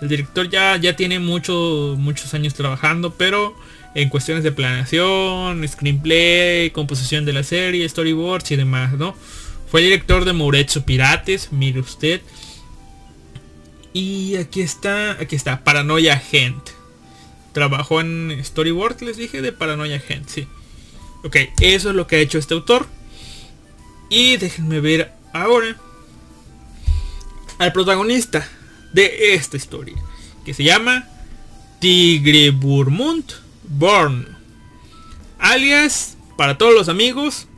El director ya, ya tiene mucho, muchos años trabajando, pero en cuestiones de planeación, screenplay, composición de la serie, storyboards y demás, ¿no? Fue director de Mouretsu Pirates, mire usted. Y aquí está, aquí está, Paranoia Gent. Trabajó en storyboard, les dije, de Paranoia Gent, sí. Ok, eso es lo que ha hecho este autor. Y déjenme ver ahora al protagonista de esta historia, que se llama Tigre Burmund Born. Alias, para todos los amigos,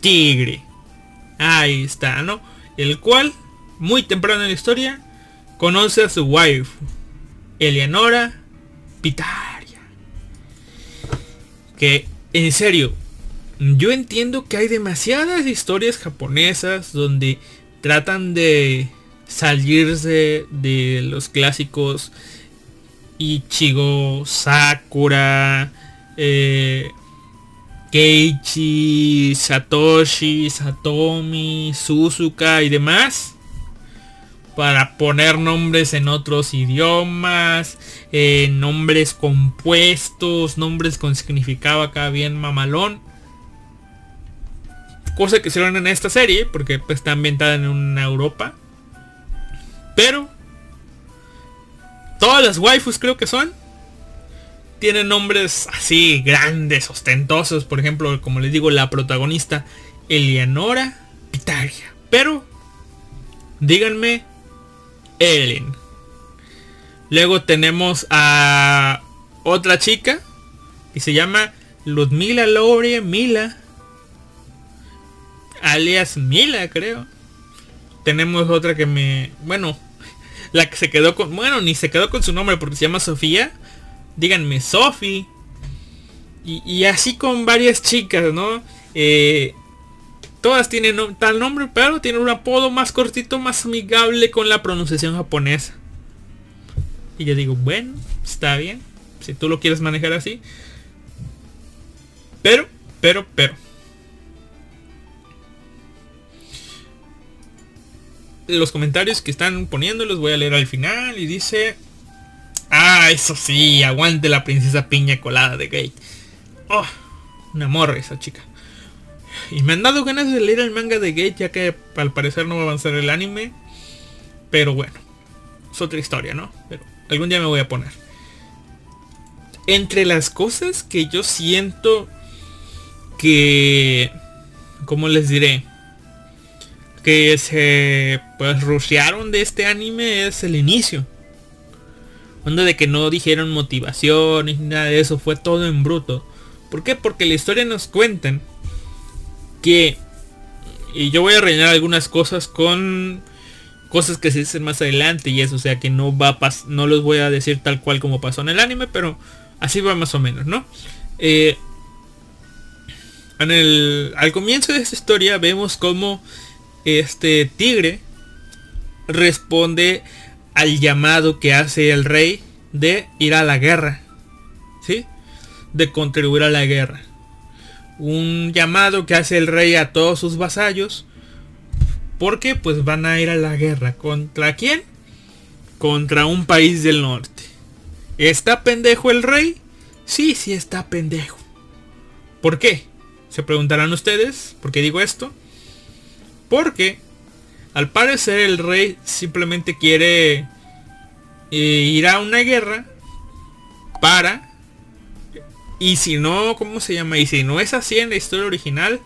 Tigre. Ahí está, ¿no? El cual, muy temprano en la historia, conoce a su wife, Eleonora Pitaria. Que, en serio, yo entiendo que hay demasiadas historias japonesas donde tratan de salirse de los clásicos Ichigo, Sakura, eh, Satoshi, Satomi, Suzuka y demás. Para poner nombres en otros idiomas, eh, nombres compuestos, nombres con significado acá bien mamalón. Cosa que hicieron en esta serie, porque pues, está ambientada en una Europa. Pero todas las waifus creo que son tienen nombres así grandes, ostentosos. Por ejemplo, como les digo, la protagonista Eleanora Pitaria. Pero, díganme, Ellen. Luego tenemos a otra chica y se llama Ludmila Lore Mila. Alias Mila, creo. Tenemos otra que me... Bueno, [laughs] la que se quedó con... Bueno, ni se quedó con su nombre porque se llama Sofía díganme Sophie. Y, así con varias chicas, ¿no? Eh, todas tienen tal nombre, pero tienen un apodo más cortito, más amigable con la pronunciación japonesa. Y yo digo, bueno, está bien. Si tú lo quieres manejar así. Pero, pero, pero. Los comentarios que están poniendo los voy a leer al final. Y dice, Ah, eso sí, aguante la princesa piña colada de Gate. Oh, una morra esa chica. Y me han dado ganas de leer el manga de Gate ya que al parecer no va a avanzar el anime. Pero bueno, es otra historia, ¿no? Pero algún día me voy a poner. Entre las cosas que yo siento que... ¿Cómo les diré? Que se pues rushearon de este anime es el inicio Onda de que no dijeron motivación ni nada de eso, fue todo en bruto. ¿Por qué? Porque la historia nos cuentan que... Y yo voy a rellenar algunas cosas con cosas que se dicen más adelante y eso, o sea que no va a no los voy a decir tal cual como pasó en el anime, pero así va más o menos, ¿no? Eh, en el, al comienzo de esta historia vemos como este tigre responde al llamado que hace el rey de ir a la guerra. ¿Sí? De contribuir a la guerra. Un llamado que hace el rey a todos sus vasallos. Porque pues van a ir a la guerra. ¿Contra quién? Contra un país del norte. ¿Está pendejo el rey? Sí, sí está pendejo. ¿Por qué? Se preguntarán ustedes. ¿Por qué digo esto? Porque al parecer el rey simplemente quiere eh, ir a una guerra para... Y si no, ¿cómo se llama? Y si no es así en la historia original,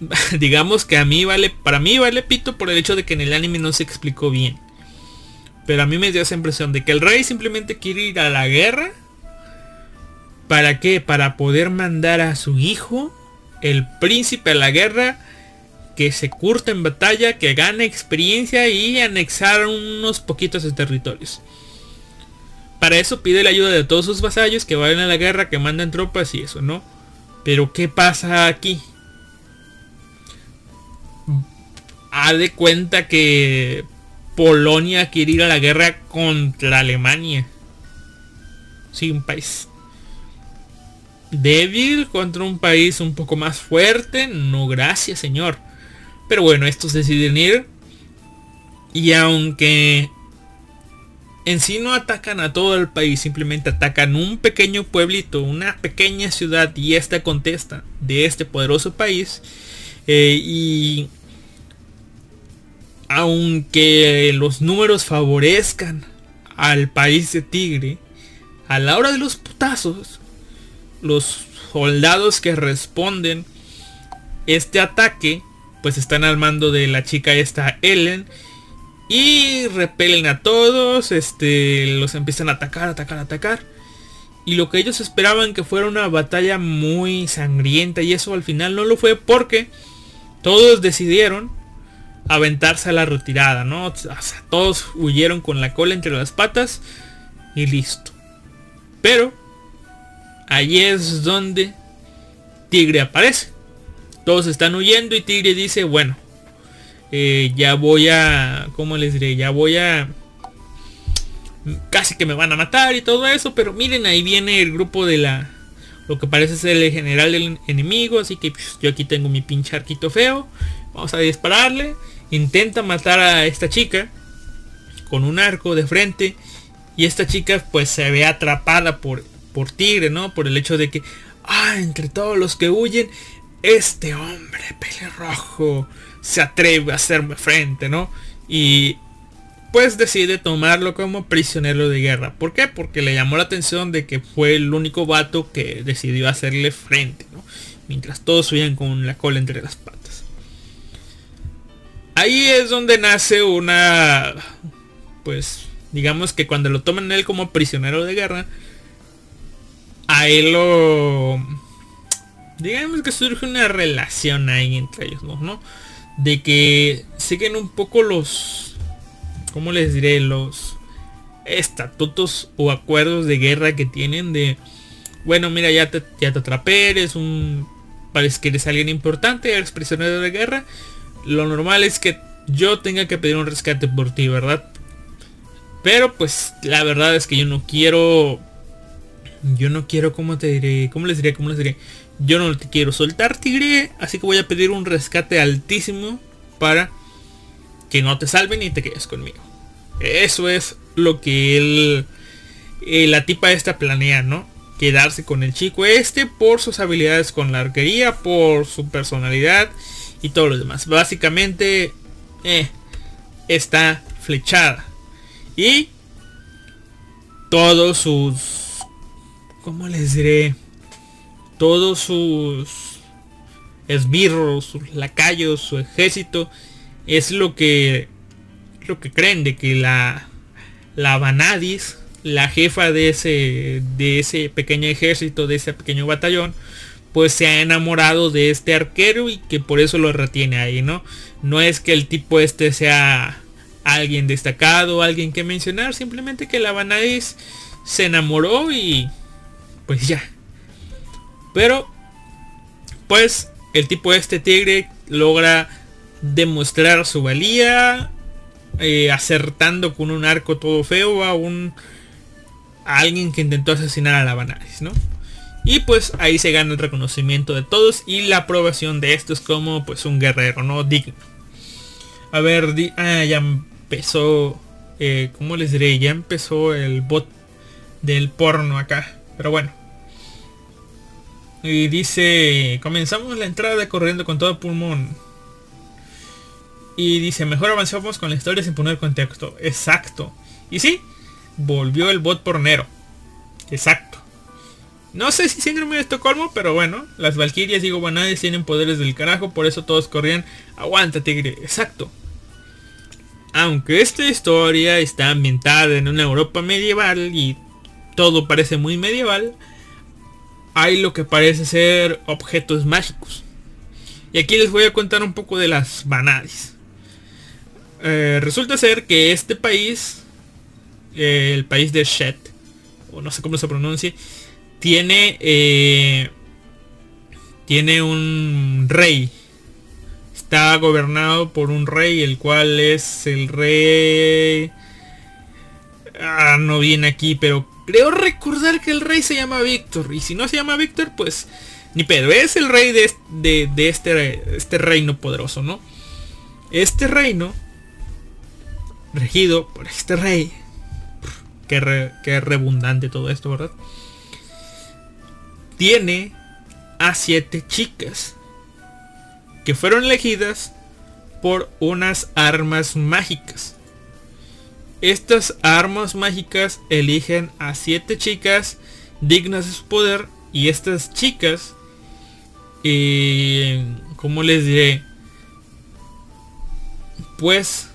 [laughs] digamos que a mí vale, para mí vale pito por el hecho de que en el anime no se explicó bien. Pero a mí me dio esa impresión de que el rey simplemente quiere ir a la guerra. ¿Para qué? Para poder mandar a su hijo, el príncipe a la guerra, que se curta en batalla, que gane experiencia y anexar unos poquitos de territorios. Para eso pide la ayuda de todos sus vasallos que vayan a la guerra, que manden tropas y eso, ¿no? Pero ¿qué pasa aquí? Ha de cuenta que Polonia quiere ir a la guerra contra Alemania. Sí, un país débil contra un país un poco más fuerte. No, gracias, señor. Pero bueno, estos deciden ir. Y aunque en sí no atacan a todo el país, simplemente atacan un pequeño pueblito, una pequeña ciudad y esta contesta de este poderoso país. Eh, y aunque los números favorezcan al país de Tigre, a la hora de los putazos, los soldados que responden este ataque pues están al mando de la chica esta Ellen y repelen a todos, este, los empiezan a atacar, atacar, atacar. Y lo que ellos esperaban que fuera una batalla muy sangrienta y eso al final no lo fue porque todos decidieron aventarse a la retirada, ¿no? todos huyeron con la cola entre las patas y listo. Pero allí es donde Tigre aparece. Todos están huyendo y Tigre dice, bueno, eh, ya voy a, ¿cómo les diré? Ya voy a... Casi que me van a matar y todo eso, pero miren, ahí viene el grupo de la... lo que parece ser el general del enemigo, así que pues, yo aquí tengo mi pinche arquito feo, vamos a dispararle, intenta matar a esta chica con un arco de frente y esta chica pues se ve atrapada por, por Tigre, ¿no? Por el hecho de que, ah, entre todos los que huyen, este hombre pelirrojo se atreve a hacerme frente, ¿no? Y pues decide tomarlo como prisionero de guerra. ¿Por qué? Porque le llamó la atención de que fue el único vato que decidió hacerle frente, ¿no? Mientras todos subían con la cola entre las patas. Ahí es donde nace una... Pues digamos que cuando lo toman él como prisionero de guerra, a él lo... Digamos que surge una relación ahí entre ellos, ¿no? De que siguen un poco los ¿cómo les diré? Los estatutos o acuerdos de guerra que tienen de, bueno, mira, ya te, ya te atrapé, eres un, parece que eres alguien importante, eres prisionero de guerra. Lo normal es que yo tenga que pedir un rescate por ti, ¿verdad? Pero pues la verdad es que yo no quiero, yo no quiero, ¿cómo te diré? ¿Cómo les diré? ¿Cómo les diré? Yo no te quiero soltar, tigre, así que voy a pedir un rescate altísimo para que no te salven y te quedes conmigo. Eso es lo que él, eh, la tipa esta planea, ¿no? Quedarse con el chico este por sus habilidades con la arquería, por su personalidad y todo lo demás. Básicamente, eh, está flechada. Y todos sus... ¿Cómo les diré? Todos sus esbirros, sus lacayos, su ejército es lo que lo que creen de que la la Vanadis, la jefa de ese de ese pequeño ejército, de ese pequeño batallón, pues se ha enamorado de este arquero y que por eso lo retiene ahí, ¿no? No es que el tipo este sea alguien destacado, alguien que mencionar, simplemente que la Vanadis se enamoró y pues ya. Pero pues el tipo este tigre logra demostrar su valía, eh, acertando con un arco todo feo a un alguien que intentó asesinar a la Banaris, ¿no? Y pues ahí se gana el reconocimiento de todos y la aprobación de estos como pues un guerrero, ¿no? Digno. A ver, ah, ya empezó, eh, ¿cómo les diré? Ya empezó el bot del porno acá. Pero bueno. Y dice, comenzamos la entrada corriendo con todo pulmón. Y dice, mejor avanzamos con la historia sin poner contexto. Exacto. Y sí, volvió el bot pornero. Exacto. No sé si síndrome de Estocolmo, pero bueno, las Valkyrias, digo, banales tienen poderes del carajo, por eso todos corrían. Aguanta, tigre. Exacto. Aunque esta historia está ambientada en una Europa medieval y todo parece muy medieval, hay lo que parece ser objetos mágicos. Y aquí les voy a contar un poco de las Vanadis. Eh, resulta ser que este país, eh, el país de Shet, o no sé cómo se pronuncia, tiene, eh, tiene un rey. Está gobernado por un rey, el cual es el rey... Ah, no viene aquí, pero creo recordar que el rey se llama Víctor. Y si no se llama Víctor, pues ni pedo. Es el rey de, de este, este reino poderoso, ¿no? Este reino regido por este rey. Qué, redundante todo esto, ¿verdad? Tiene a siete chicas que fueron elegidas por unas armas mágicas. Estas armas mágicas eligen a siete chicas dignas de su poder y estas chicas, eh, ¿cómo les diré? Pues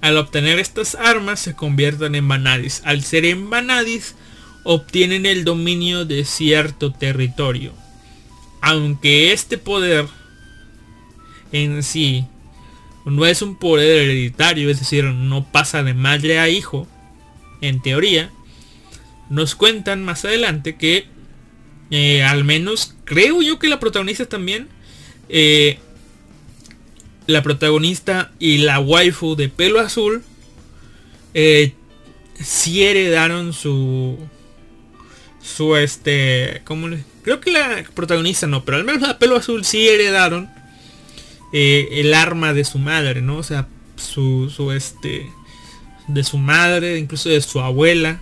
al obtener estas armas se convierten en Vanadis. Al ser en Vanadis obtienen el dominio de cierto territorio. Aunque este poder en sí no es un poder hereditario, es decir, no pasa de madre a hijo, en teoría, nos cuentan más adelante que eh, al menos creo yo que la protagonista también eh, la protagonista y la waifu de pelo azul eh, si heredaron su su este, como creo que la protagonista no, pero al menos la pelo azul sí heredaron eh, el arma de su madre, ¿no? O sea, su, su este, de su madre, incluso de su abuela,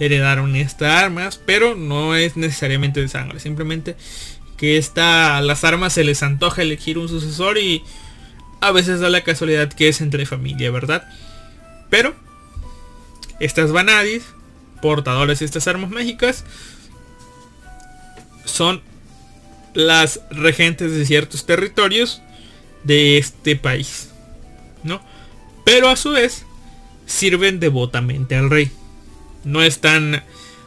heredaron estas armas, pero no es necesariamente de sangre, simplemente que esta, las armas se les antoja elegir un sucesor y a veces da la casualidad que es entre familia, ¿verdad? Pero estas Vanadis, portadores de estas armas mágicas, son las regentes de ciertos territorios de este país, ¿no? Pero a su vez sirven devotamente al rey. No están,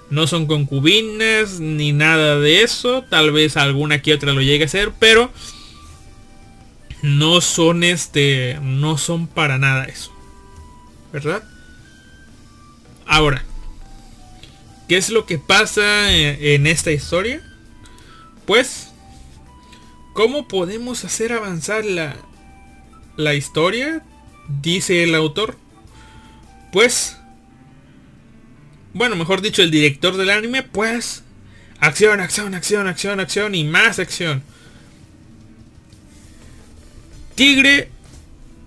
no son concubinas ni nada de eso. Tal vez alguna que otra lo llegue a ser, pero no son este, no son para nada eso, ¿verdad? Ahora, ¿qué es lo que pasa en esta historia? Pues, ¿cómo podemos hacer avanzar la, la historia? Dice el autor. Pues, bueno, mejor dicho, el director del anime, pues, acción, acción, acción, acción, acción y más acción. Tigre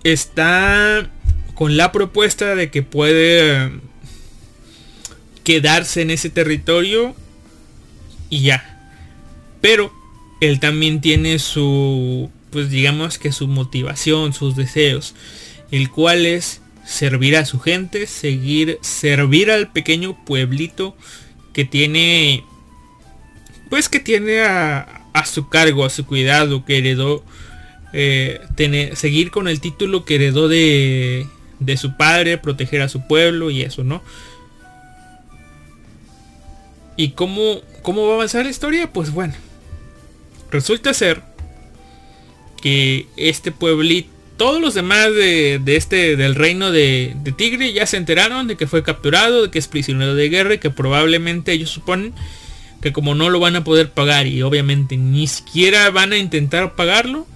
está con la propuesta de que puede quedarse en ese territorio y ya. Pero él también tiene su, pues digamos que su motivación, sus deseos, el cual es servir a su gente, seguir, servir al pequeño pueblito que tiene, pues que tiene a, su cargo, a su cuidado, que heredó, eh, tener, seguir con el título que heredó de, de su padre, proteger a su pueblo y eso, ¿no? ¿Y cómo, cómo va a avanzar la historia? Pues bueno, resulta ser que este pueblito, todos los demás de, este, del reino de, de, Tigre ya se enteraron de que fue capturado, de que es prisionero de guerra y que probablemente ellos suponen que como no lo van a poder pagar y obviamente ni siquiera van a intentar pagarlo,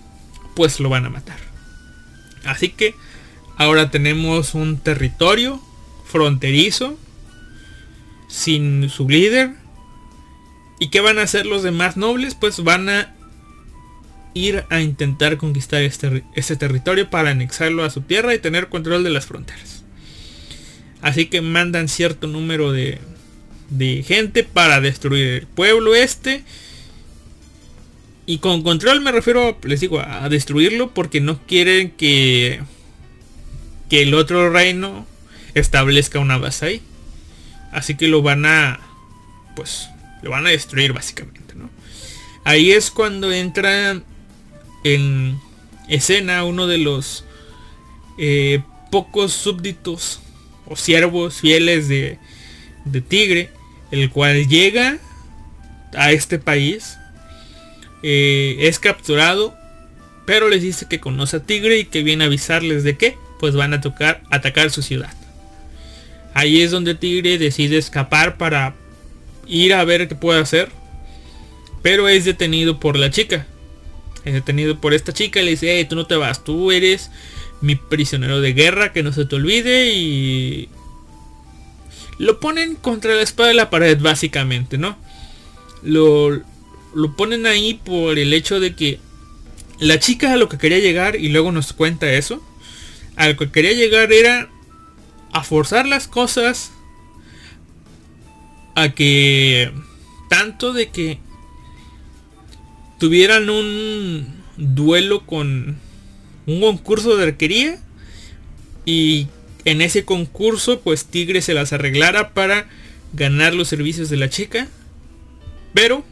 pues lo van a matar. Así que ahora tenemos un territorio fronterizo sin su líder. ¿Y qué van a hacer los demás nobles? Pues van a ir a intentar conquistar este, este, territorio para anexarlo a su tierra y tener control de las fronteras. Así que mandan cierto número de, de gente para destruir el pueblo este. Y con control me refiero, les digo, a destruirlo porque no quieren que, que el otro reino establezca una base ahí. Así que lo van a, pues, lo van a destruir básicamente, ¿no? Ahí es cuando entra en escena uno de los eh, pocos súbditos o siervos fieles de, de Tigre, el cual llega a este país, eh, es capturado, pero les dice que conoce a Tigre y que viene a avisarles de que, pues van a tocar, atacar su ciudad. Ahí es donde Tigre decide escapar para ir a ver qué puede hacer. Pero es detenido por la chica. Es detenido por esta chica y le dice, hey, tú no te vas, tú eres mi prisionero de guerra, que no se te olvide. Y lo ponen contra la espada de la pared, básicamente, ¿no? Lo, lo ponen ahí por el hecho de que la chica a lo que quería llegar, y luego nos cuenta eso, a lo que quería llegar era a forzar las cosas a que tanto de que tuvieran un duelo con un concurso de arquería y en ese concurso pues Tigre se las arreglara para ganar los servicios de la chica pero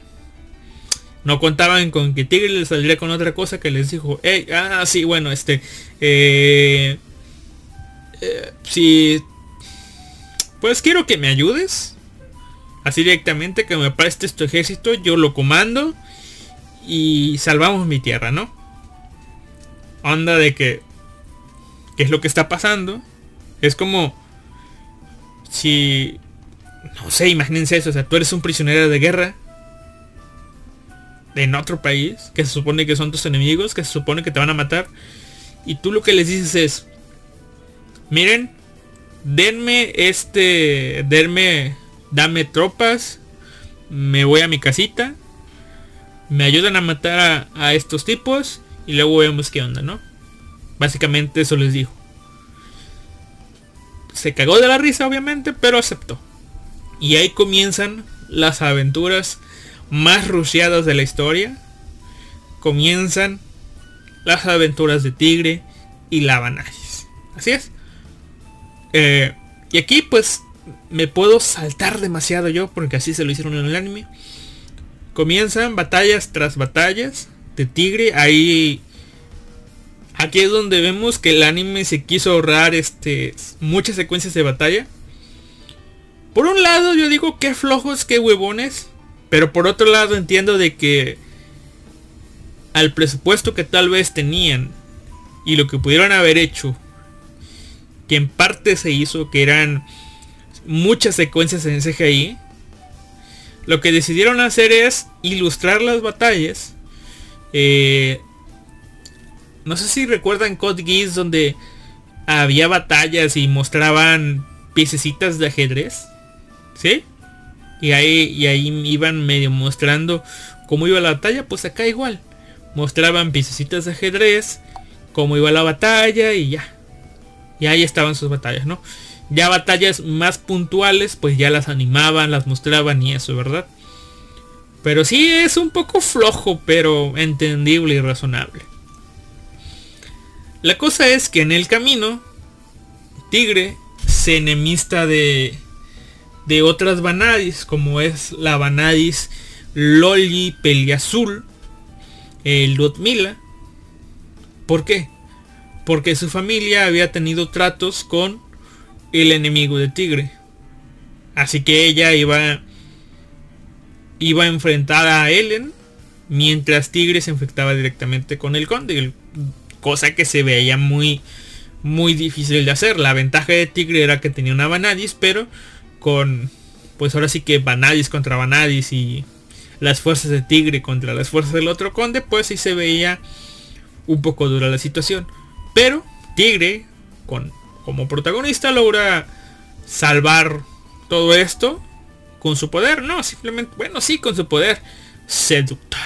no contaban con que Tigre les saldría con otra cosa que les dijo hey, ah sí bueno este eh, eh, si... Pues quiero que me ayudes. Así directamente, que me prestes tu ejército, yo lo comando. Y salvamos mi tierra, ¿no? Onda de que... ¿Qué es lo que está pasando? Es como... Si... No sé, imagínense eso. O sea, tú eres un prisionero de guerra. En otro país. Que se supone que son tus enemigos. Que se supone que te van a matar. Y tú lo que les dices es miren, denme este, denme, dame tropas, me voy a mi casita, me ayudan a matar a, estos tipos y luego vemos qué onda, ¿no? Básicamente eso les dijo. Se cagó de la risa, obviamente, pero aceptó. Y ahí comienzan las aventuras más rusheadas de la historia. Comienzan las aventuras de Tigre y la Así es. Eh, y aquí pues me puedo saltar demasiado yo porque así se lo hicieron en el anime. Comienzan batallas tras batallas de tigre. Ahí aquí es donde vemos que el anime se quiso ahorrar este muchas secuencias de batalla. Por un lado yo digo que flojos, qué huevones, pero por otro lado entiendo de que al presupuesto que tal vez tenían y lo que pudieron haber hecho, que en parte se hizo que eran muchas secuencias en CGI. Lo que decidieron hacer es ilustrar las batallas. Eh, no sé si recuerdan Code Geass donde había batallas y mostraban piececitas de ajedrez. ¿Sí? Y ahí, y ahí iban medio mostrando cómo iba la batalla. Pues acá igual. Mostraban piececitas de ajedrez. Cómo iba la batalla y ya. Y ahí estaban sus batallas, ¿no? Ya batallas más puntuales, pues ya las animaban, las mostraban y eso, ¿verdad? Pero sí es un poco flojo, pero entendible y razonable. La cosa es que en el camino, Tigre se enemista de, de otras Vanadis, como es la Vanadis Loli Peliazul, el Ludmila. ¿Por qué? Porque su familia había tenido tratos con el enemigo de Tigre. Así que ella iba iba a enfrentar a Ellen mientras Tigre se infectaba directamente con el conde, cosa que se veía muy muy difícil de hacer. La ventaja de Tigre era que tenía una Vanadis, pero con pues ahora sí que Vanadis contra Vanadis y las fuerzas de Tigre contra las fuerzas del otro conde, pues sí se veía un poco dura la situación. Pero Tigre con como protagonista logra salvar todo esto con su poder. No, simplemente, bueno, sí, con su poder seductor.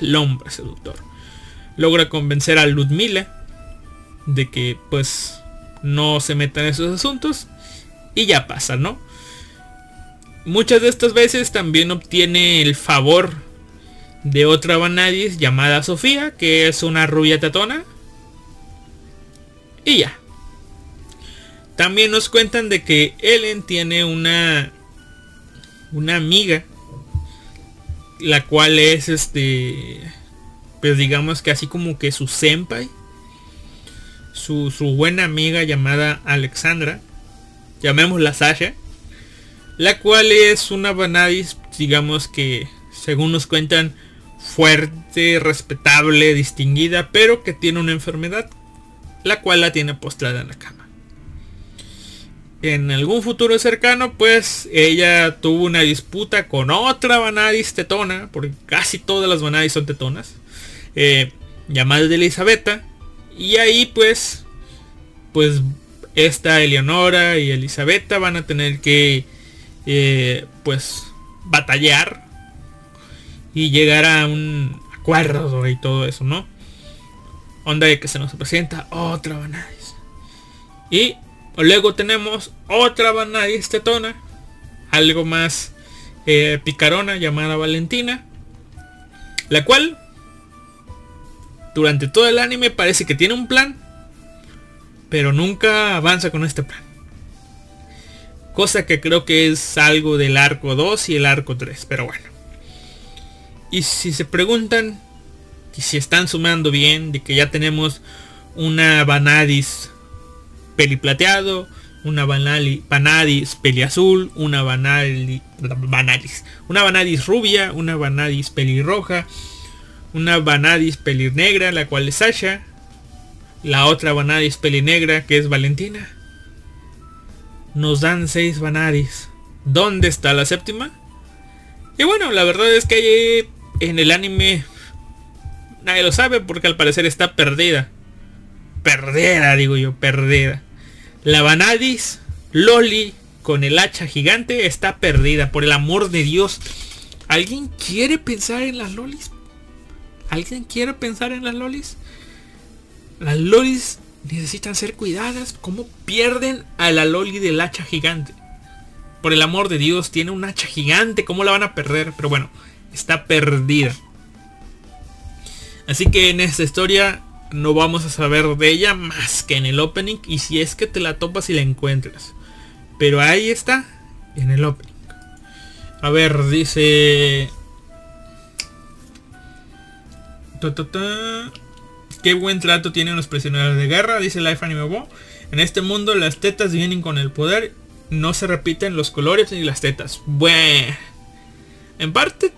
El hombre seductor. Logra convencer a Ludmila de que pues no se meta en esos asuntos y ya pasa, ¿no? Muchas de estas veces también obtiene el favor de otra Vanadis llamada Sofía, que es una rubia tatona. Y ya, también nos cuentan de que Ellen tiene una una amiga la cual es este pues digamos que así como que su senpai su, su buena amiga llamada Alexandra llamémosla Sasha la cual es una Vanadis digamos que según nos cuentan fuerte respetable distinguida pero que tiene una enfermedad la cual la tiene postrada en la cama en algún futuro cercano, pues ella tuvo una disputa con otra Vanadis tetona, porque casi todas las Vanadis son tetonas, eh, llamada de Elisabetta. Y ahí pues, pues esta Eleonora y Elisabetta van a tener que, eh, pues, batallar y llegar a un acuerdo y todo eso, ¿no? Onda de que se nos presenta otra Vanadis. Y Luego tenemos otra Vanadis tetona, algo más eh, picarona llamada Valentina, la cual durante todo el anime parece que tiene un plan, pero nunca avanza con este plan. Cosa que creo que es algo del arco 2 y el arco 3, pero bueno. Y si se preguntan y si están sumando bien de que ya tenemos una Vanadis peliplateado, una banali, Vanadis peliazul, una banali, Vanadis, una Vanadis rubia, una Vanadis pelirroja, una Vanadis pelinegra, la cual es Sasha, la otra Vanadis pelinegra que es Valentina. Nos dan seis Vanadis. ¿Dónde está la séptima? Y bueno, la verdad es que en el anime nadie lo sabe porque al parecer está perdida. Perdida, digo yo, perdida. La Vanadis Loli con el hacha gigante está perdida. Por el amor de Dios. ¿Alguien quiere pensar en las lolis? ¿Alguien quiere pensar en las lolis? Las lolis necesitan ser cuidadas. ¿Cómo pierden a la loli del hacha gigante? Por el amor de Dios, tiene un hacha gigante. ¿Cómo la van a perder? Pero bueno, está perdida. Así que en esta historia no vamos a saber de ella más que en el opening. Y si es que te la topas y la encuentras. Pero ahí está, en el opening. A ver, dice... Qué buen trato tienen los prisioneros de guerra, dice Life Anime Bo. En este mundo las tetas vienen con el poder. No se repiten los colores ni las tetas. Bueno. En parte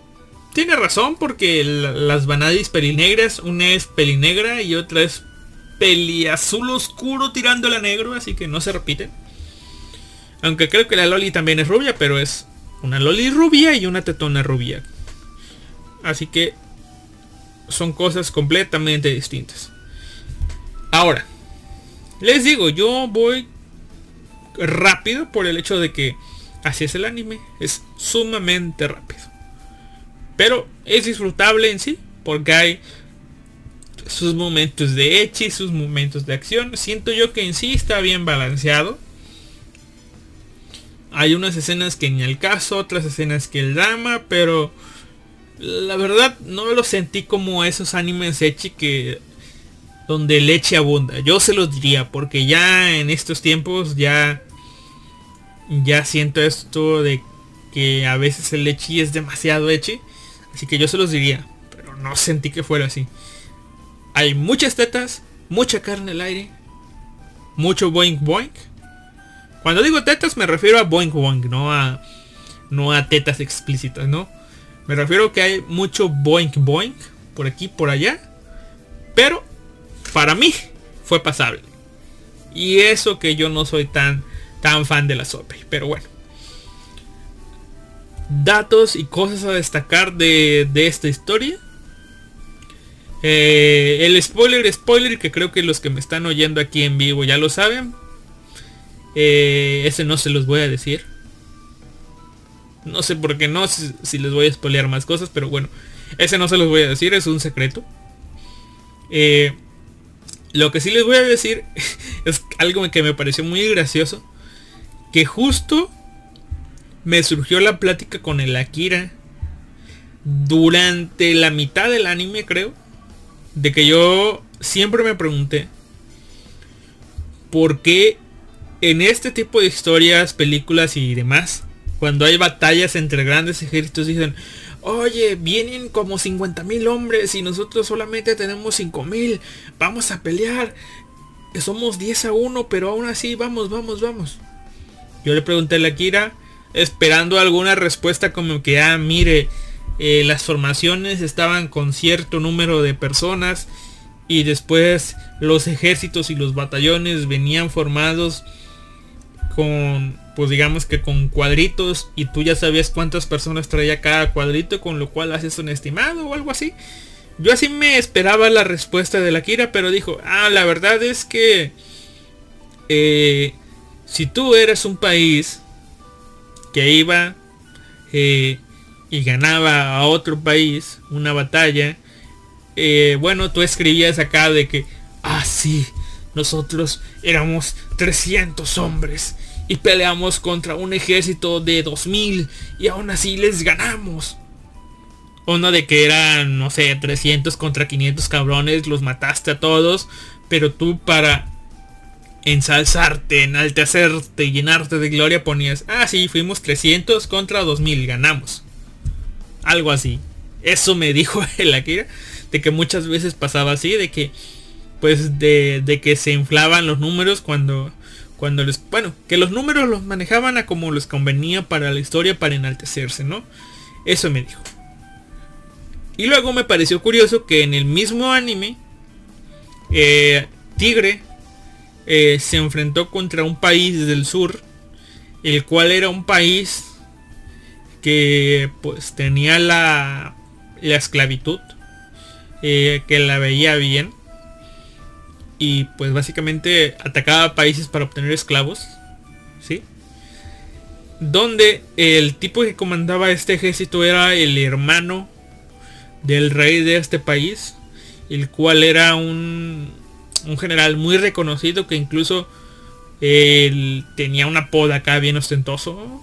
tiene razón porque las vanadis pelinegras, una es pelinegra y otra es peliazul oscuro tirándole a negro, así que no se repiten. Aunque creo que la Loli también es rubia, pero es una Loli rubia y una tetona rubia. Así que son cosas completamente distintas. Ahora, les digo, yo voy rápido por el hecho de que así es el anime. Es sumamente rápido. Pero es disfrutable en sí, porque hay sus momentos de echi, sus momentos de acción. Siento yo que en sí está bien balanceado. Hay unas escenas que ni al caso, otras escenas que el drama, pero la verdad no lo sentí como esos animes echi que donde leche abunda. Yo se los diría porque ya en estos tiempos ya ya siento esto de que a veces el leche es demasiado echi, así que yo se los diría, pero no sentí que fuera así. Hay muchas tetas, mucha carne al aire, mucho boink boink cuando digo tetas me refiero a boing boing, no a, no a tetas explícitas, ¿no? Me refiero que hay mucho boink boink por aquí, por allá. Pero para mí fue pasable. Y eso que yo no soy tan, tan fan de la sopa. Pero bueno. Datos y cosas a destacar de, de esta historia. Eh, el spoiler, spoiler, que creo que los que me están oyendo aquí en vivo ya lo saben. Eh, ese no se los voy a decir. No sé por qué no, si, les voy a spoilear más cosas, pero bueno, ese no se los voy a decir, es un secreto. Eh, lo que sí les voy a decir [laughs] es algo que me pareció muy gracioso. Que justo me surgió la plática con el Akira durante la mitad del anime, creo. De que yo siempre me pregunté por qué en este tipo de historias, películas y demás, cuando hay batallas entre grandes ejércitos, dicen, oye, vienen como 50 mil hombres y nosotros solamente tenemos 5 mil, vamos a pelear, somos 10 a 1, pero aún así, vamos, vamos, vamos. Yo le pregunté a la Kira, esperando alguna respuesta como que, ah, mire, eh, las formaciones estaban con cierto número de personas y después los ejércitos y los batallones venían formados con, pues digamos que con cuadritos y tú ya sabías cuántas personas traía cada cuadrito, con lo cual haces un estimado o algo así. Yo así me esperaba la respuesta de la Kira, pero dijo, ah, la verdad es que eh, si tú eres un país que iba eh, y ganaba a otro país una batalla, eh, bueno, tú escribías acá de que, ah, sí, nosotros éramos 300 hombres y peleamos contra un ejército de 2000 y aún así les ganamos. O no de que eran, no sé, 300 contra 500 cabrones, los mataste a todos, pero tú para ensalzarte, enaltecerte, llenarte de gloria ponías, ah sí, fuimos 300 contra 2000, ganamos. Algo así. Eso me [laughs] dijo el Akira, de que muchas veces pasaba así, de que pues de, que se inflaban los números cuando cuando les bueno que los números los manejaban a como les convenía para la historia para enaltecerse no eso me dijo y luego me pareció curioso que en el mismo anime eh, Tigre eh, se enfrentó contra un país del sur el cual era un país que pues tenía la, la esclavitud eh, que la veía bien y pues básicamente atacaba países para obtener esclavos. ¿Sí? donde el tipo que comandaba este ejército era el hermano del rey de este país, el cual era un, un general muy reconocido que incluso él tenía una poda acá bien ostentoso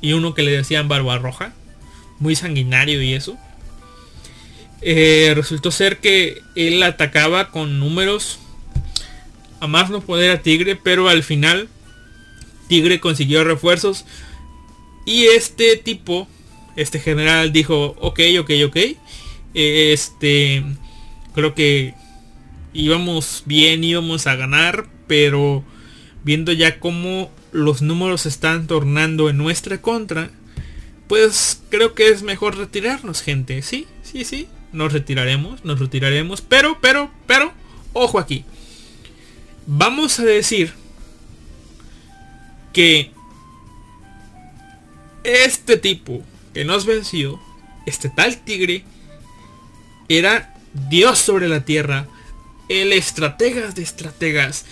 y uno que le decían barba roja, muy sanguinario y eso. Eh, resultó ser que él atacaba con números a más no poder a Tigre, pero al final Tigre consiguió refuerzos y este tipo, este general dijo, ok, ok, ok, este, creo que íbamos bien, íbamos a ganar, pero viendo ya cómo los números están tornando en nuestra contra, pues creo que es mejor retirarnos, gente. Sí, sí, sí, nos retiraremos, nos retiraremos, pero, pero, pero, ojo aquí. Vamos a decir que este tipo que nos venció, este tal tigre, era Dios sobre la tierra, el estrategas de estrategas,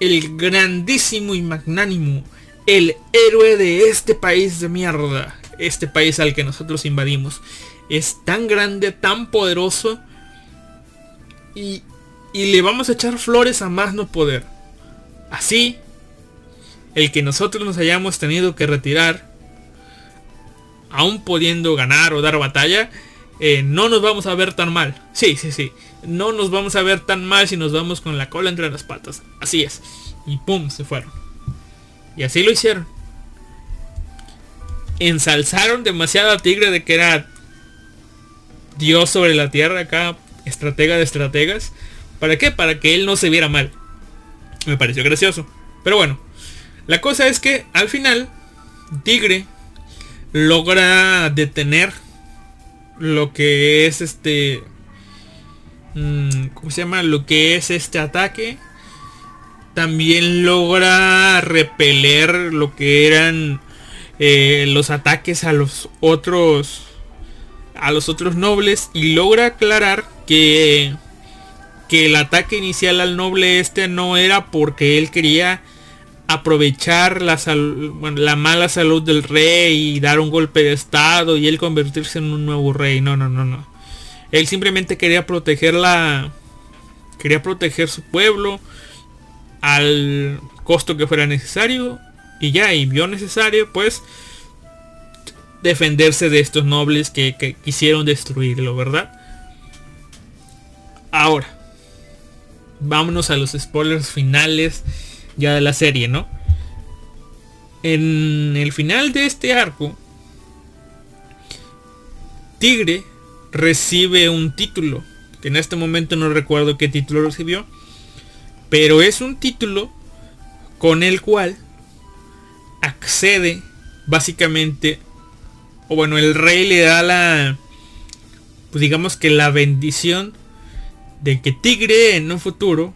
el grandísimo y magnánimo, el héroe de este país de mierda, este país al que nosotros invadimos. Es tan grande, tan poderoso y, y le vamos a echar flores a más no poder. Así, el que nosotros nos hayamos tenido que retirar, aún pudiendo ganar o dar batalla, eh, no nos vamos a ver tan mal. Sí, sí, sí. No nos vamos a ver tan mal si nos vamos con la cola entre las patas. Así es. Y pum, se fueron. Y así lo hicieron. Ensalzaron demasiado a Tigre de que era Dios sobre la tierra acá, estratega de estrategas. ¿Para qué? Para que él no se viera mal. Me pareció gracioso. Pero bueno, la cosa es que al final Tigre logra detener lo que es este... Mm, ¿Cómo se llama? Lo que es este ataque. También logra repeler lo que eran eh, los ataques a los otros a los otros nobles y logra aclarar que que el ataque inicial al noble este no era porque él quería aprovechar la, la mala salud del rey y dar un golpe de estado y él convertirse en un nuevo rey. No, no, no, no. Él simplemente quería proteger la... Quería proteger su pueblo al costo que fuera necesario. Y ya, y vio necesario pues defenderse de estos nobles que quisieron destruirlo, ¿verdad? Ahora, vámonos a los spoilers finales ya de la serie, ¿no? En el final de este arco, Tigre recibe un título, que en este momento no recuerdo qué título recibió, pero es un título con el cual accede básicamente, o bueno, el rey le da la, pues digamos que la bendición de que Tigre en un futuro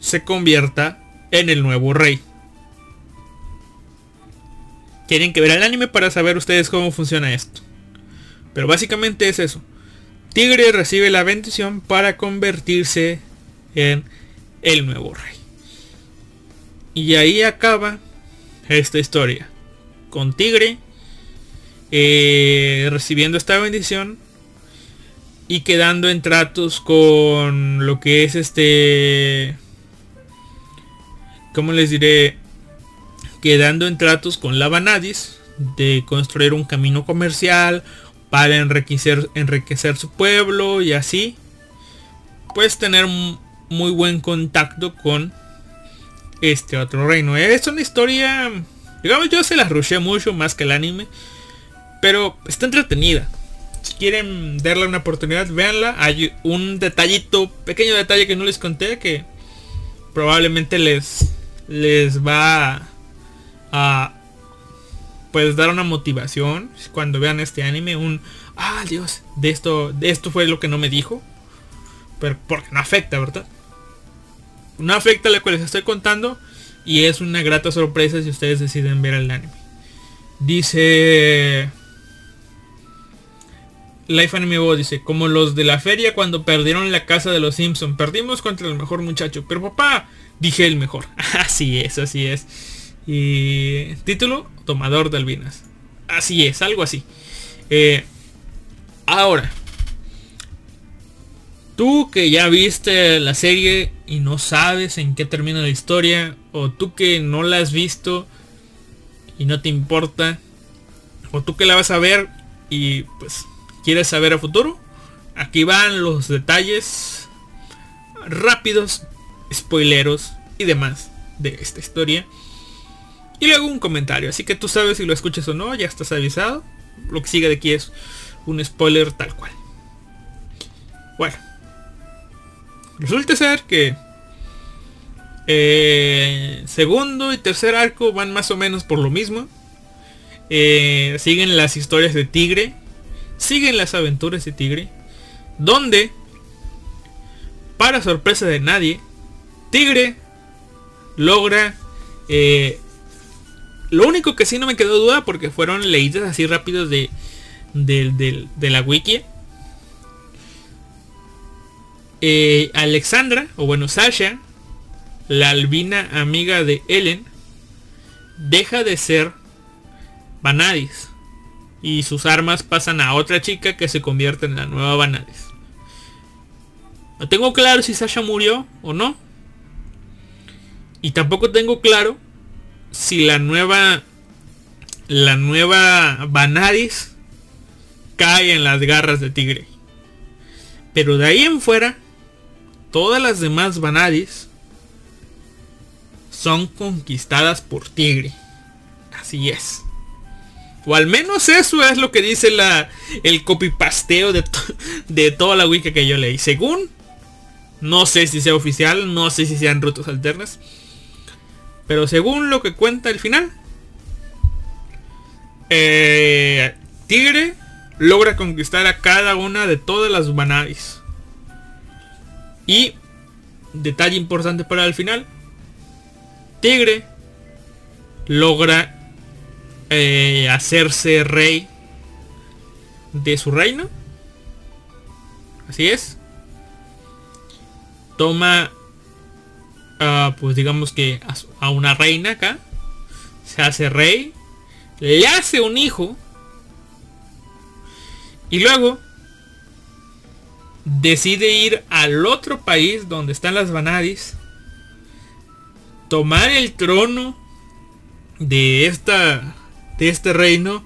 se convierta en el nuevo rey. Tienen que ver el anime para saber ustedes cómo funciona esto. Pero básicamente es eso. Tigre recibe la bendición para convertirse en el nuevo rey. Y ahí acaba esta historia. Con Tigre eh, recibiendo esta bendición y quedando en tratos con lo que es este como les diré, quedando en tratos con la Vanadis de construir un camino comercial para enriquecer, enriquecer su pueblo y así, pues tener muy buen contacto con este otro reino. Es una historia, digamos yo se la rushé mucho más que el anime, pero está entretenida. Si quieren darle una oportunidad, véanla. Hay un detallito, pequeño detalle que no les conté que probablemente les les va a pues dar una motivación cuando vean este anime, un ah Dios, de esto, de esto fue lo que no me dijo. Pero porque no afecta, ¿verdad? No afecta lo que les estoy contando. Y es una grata sorpresa si ustedes deciden ver el anime. Dice. Life Anime Bo dice, como los de la feria cuando perdieron la casa de los Simpson. Perdimos contra el mejor muchacho. Pero papá, Dije el mejor. [laughs] Así es, así es. Y título, Tomador de Albinas. Así es, algo así. Eh, ahora, tú que ya viste la serie y no sabes en qué termina la historia, o tú que no la has visto y no te importa, o tú que la vas a ver y pues quieres saber a futuro, aquí van los detalles rápidos, spoileros y demás de esta historia. Y luego un comentario, así que tú sabes si lo escuchas o no, ya estás avisado. Lo que sigue de aquí es un spoiler tal cual. Bueno. Resulta ser que eh, segundo y tercer arco van más o menos por lo mismo. Eh, siguen las historias de Tigre. Siguen las aventuras de Tigre. Donde, para sorpresa de nadie, Tigre logra... Eh, lo único que sí no me quedó duda porque fueron leídas así rápidos de, de, la wiki. Alexandra, o bueno, Sasha, la albina amiga de Ellen deja de ser Vanadis y sus armas pasan a otra chica que se convierte en la nueva Vanadis. No tengo claro si Sasha murió o no. Y tampoco tengo claro si la nueva la nueva Vanadis cae en las garras de Tigre. Pero de ahí en fuera, todas las demás Vanadis son conquistadas por Tigre. Así es. O al menos eso es lo que dice la, el copypasteo de, de toda la wiki que yo leí. Según, no sé si sea oficial, no sé si sean rutas alternas. Pero según lo que cuenta el final, eh, Tigre logra conquistar a cada una de todas las Banadis. Y, detalle importante para el final, Tigre logra eh, hacerse rey de su reino. Así es. Toma, uh, pues digamos que a, una reina acá. Se hace rey. Le hace un hijo. Y luego decide ir al otro país donde están las Vanadis tomar el trono de esta de este reino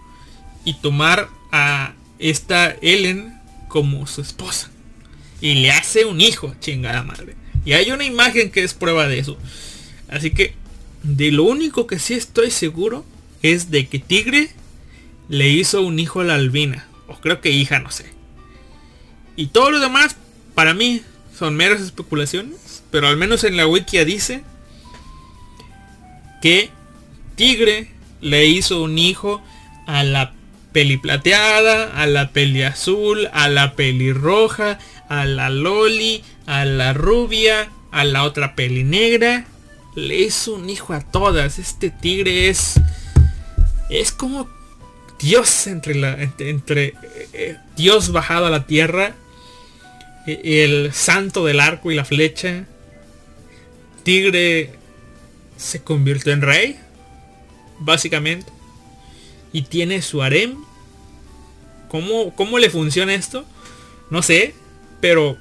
y tomar a esta Ellen como su esposa y le hace un hijo chingada madre y hay una imagen que es prueba de eso. Así que de lo único que sí estoy seguro es de que Tigre le hizo un hijo a la albina. O creo que hija no sé. Y todo lo demás para mí son meras especulaciones. Pero al menos en la wikia dice que Tigre le hizo un hijo a la peli plateada, a la peli azul, a la peli roja, a la loli, a la rubia, a la otra peli negra. Le hizo un hijo a todas. Este tigre es es como Dios entre la entre, eh, Dios bajado a la tierra, e, el santo del arco y la flecha. Tigre se convirtió en rey, básicamente, y tiene su harem. ¿Cómo, ¿Cómo le funciona esto? No sé, pero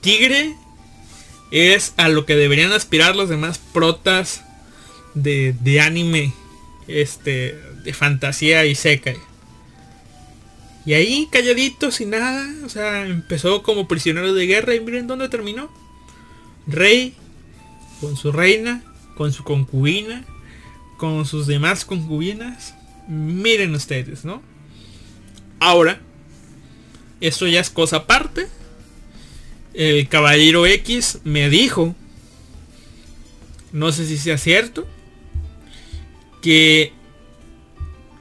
Tigre es a lo que deberían aspirar los demás protas de, de anime, este, de fantasía y seca. Y ahí calladito, sin nada, o sea, empezó como prisionero de guerra y miren dónde terminó. Rey con su reina, con su concubina, con sus demás concubinas. Miren ustedes, ¿no? Ahora, esto ya es cosa aparte. El caballero X me dijo, no sé si sea cierto, que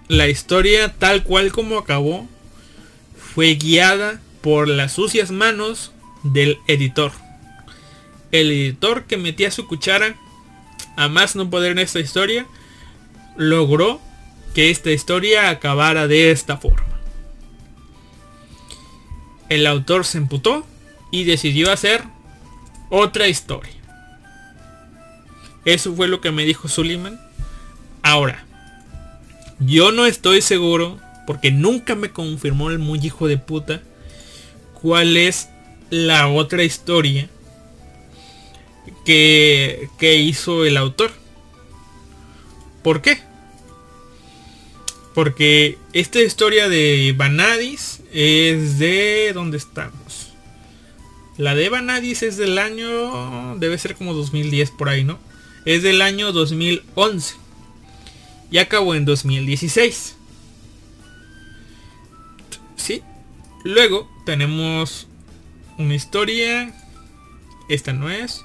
la historia tal cual como acabó fue guiada por las sucias manos del editor el editor que metía su cuchara a más no poder en esta historia, logró que esta historia acabara de esta forma. El autor se emputó y decidió hacer otra historia. Eso fue lo que me dijo Suleiman. Ahora, yo no estoy seguro, porque nunca me confirmó el muy hijo de puta, cuál es la otra historia que, que hizo el autor. ¿Por qué? Porque esta historia de Vanadis es de... ¿Dónde estamos? La de Vanadis es del año... Debe ser como 2010 por ahí, ¿no? Es del año 2011. Y acabó en 2016. ¿Sí? Luego tenemos una historia. Esta no es.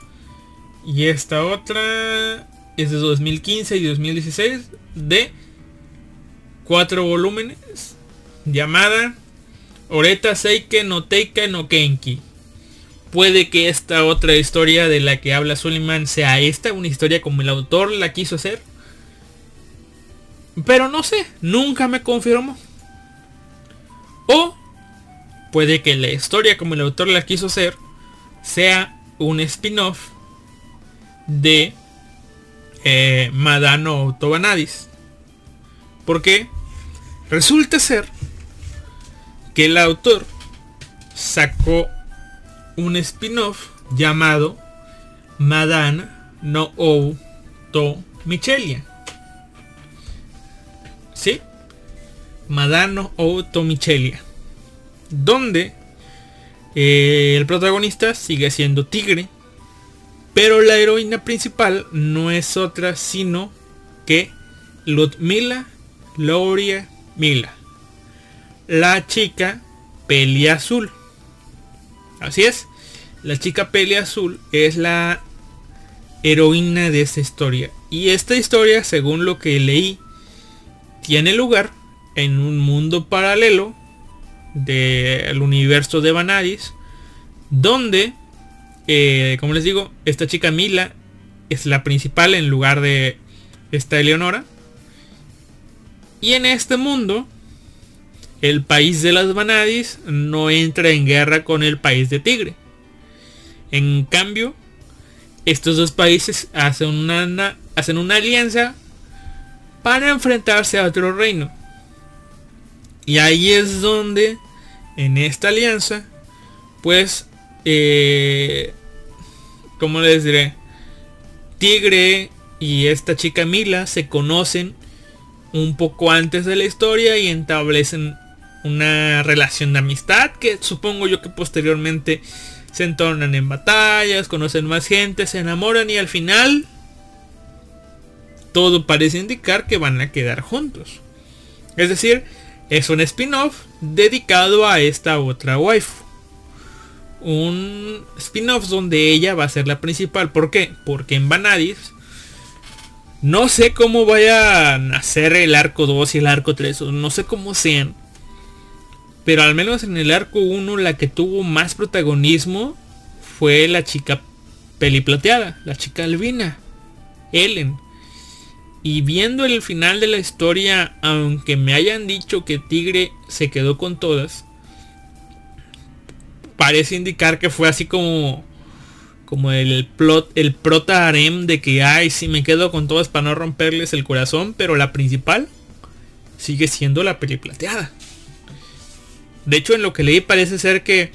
Y esta otra es de 2015 y 2016 de cuatro volúmenes llamada Oreta Seike no Teika no Kenki. Puede que esta otra historia de la que habla Suleiman sea esta, una historia como el autor la quiso hacer. Pero no sé, nunca me confirmó. O puede que la historia como el autor la quiso hacer sea un spin-off de eh, Madano Tobanadis. ¿Por qué? Resulta ser que el autor sacó un spin-off llamado Madana no ou to Michelia. ¿Sí? Madano ou to Michelia. Donde eh, el protagonista sigue siendo tigre. Pero la heroína principal no es otra sino que Ludmila Gloria Mila. La chica peli azul. Así es. La chica peli azul es la heroína de esta historia. Y esta historia, según lo que leí, tiene lugar en un mundo paralelo del universo de Vanadis. Donde, eh, como les digo, esta chica Mila es la principal en lugar de esta Eleonora. Y en este mundo, el país de las Vanadis no entra en guerra con el país de Tigre. En cambio, estos dos países hacen una, hacen una alianza para enfrentarse a otro reino. Y ahí es donde, en esta alianza, pues, eh, como les diré? Tigre y esta chica Mila se conocen un poco antes de la historia y establecen una relación de amistad que supongo yo que posteriormente se entornan en batallas, conocen más gente, se enamoran y al final todo parece indicar que van a quedar juntos. Es decir, es un spin-off dedicado a esta otra waifu. Un spin-off donde ella va a ser la principal. ¿Por qué? Porque en Vanadis no sé cómo vaya a nacer el arco 2 y el arco 3. No sé cómo sean. Pero al menos en el arco 1 la que tuvo más protagonismo fue la chica peliplateada. La chica albina. Ellen. Y viendo el final de la historia, aunque me hayan dicho que Tigre se quedó con todas, parece indicar que fue así como como el plot, el prota harem de que ay si me quedo con todas para no romperles el corazón, pero la principal sigue siendo la peli plateada. De hecho, en lo que leí parece ser que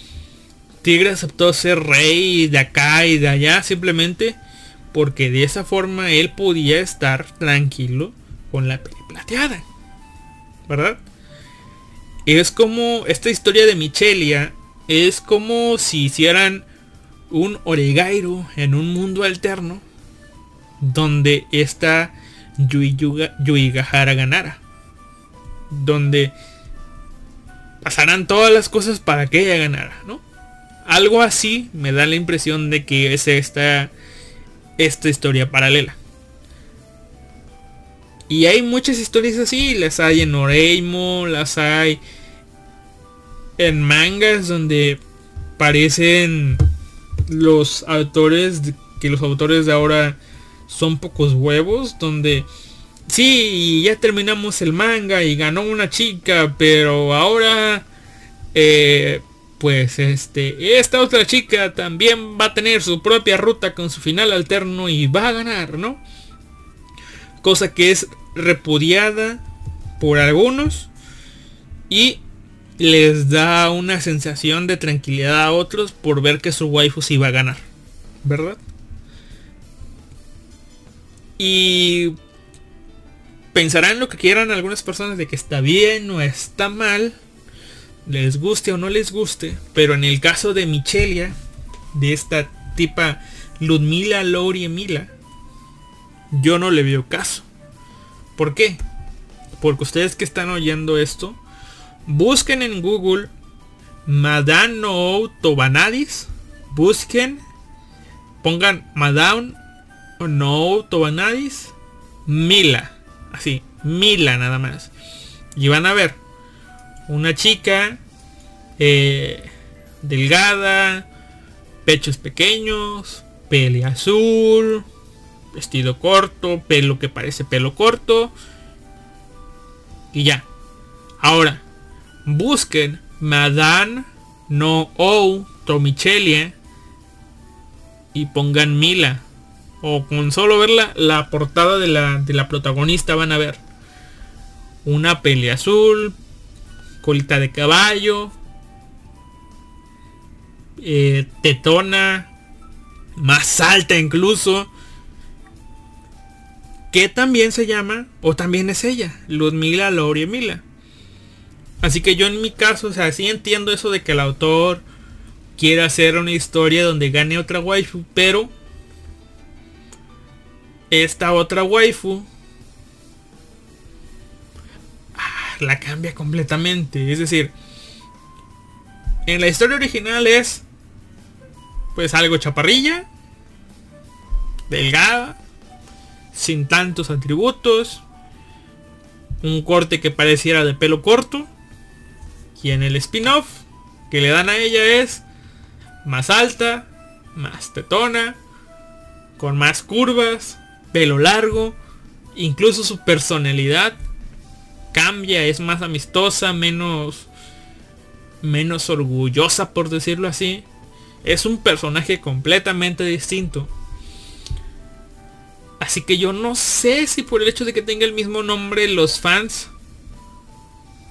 Tigre aceptó ser rey de acá y de allá simplemente porque de esa forma él podía estar tranquilo con la peli plateada. ¿Verdad? Es como esta historia de Michelia es como si hicieran un Oregairo en un mundo alterno donde esta Yui, Yuigahara ganara. Donde pasarán todas las cosas para que ella ganara, ¿no? Algo así me da la impresión de que es esta, esta historia paralela. Y hay muchas historias así, las hay en Oreimo, las hay en mangas donde parecen los autores, que los autores de ahora son pocos huevos, donde sí, ya terminamos el manga y ganó una chica, pero ahora, eh, pues este, esta otra chica también va a tener su propia ruta con su final alterno y va a ganar, ¿no? Cosa que es repudiada por algunos y les da una sensación de tranquilidad a otros por ver que su waifu sí va a ganar, ¿verdad? Y pensarán lo que quieran algunas personas de que está bien o está mal, les guste o no les guste, pero en el caso de Michelia, de esta tipa Ludmila Lori Emila, yo no le veo caso. ¿Por qué? Porque ustedes que están oyendo esto, busquen en Google Madame No Tobanadis, busquen, pongan Madame No Tobanadis, Mila Así, Mila nada más. Y van a ver una chica eh, delgada, pechos pequeños, pele azul, vestido corto, pelo que parece pelo corto. Y ya. Ahora, busquen Madame No O Tomichelia y pongan Mila o con solo ver la, portada de la, de la protagonista van a ver una pelea azul, colita de caballo, eh, tetona, más alta incluso, que también se llama, o también es ella, Ludmila Lori Mila. Así que yo en mi caso, o sea, sí entiendo eso de que el autor quiere hacer una historia donde gane otra waifu, pero esta otra waifu ah, la cambia completamente. Es decir, en la historia original es pues algo chaparrilla, delgada, sin tantos atributos, un corte que pareciera de pelo corto. Y en el spin-off que le dan a ella es más alta, más tetona, con más curvas, pelo largo, incluso su personalidad cambia, es más amistosa, menos menos orgullosa por decirlo así. Es un personaje completamente distinto. Así que yo no sé si por el hecho de que tenga el mismo nombre los fans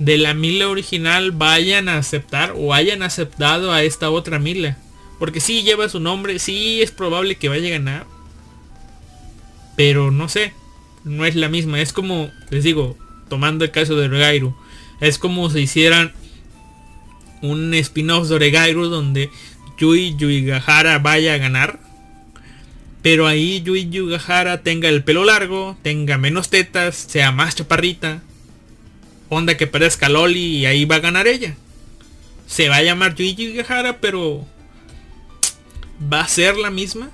de la Mila original vayan a aceptar o hayan aceptado a esta otra Mila. Porque si lleva su nombre, sí es probable que vaya a ganar. Pero no sé, no es la misma. Es como, les digo, tomando el caso de Oregairu. Es como si hicieran un spin-off de Oregairu donde Yui Yuigahara vaya a ganar. Pero ahí Yui Yuigahara tenga el pelo largo, tenga menos tetas, sea más chaparrita. Onda que parezca Loli y ahí va a ganar ella. Se va a llamar Yui Yuigahara, pero... ¿Va a ser la misma?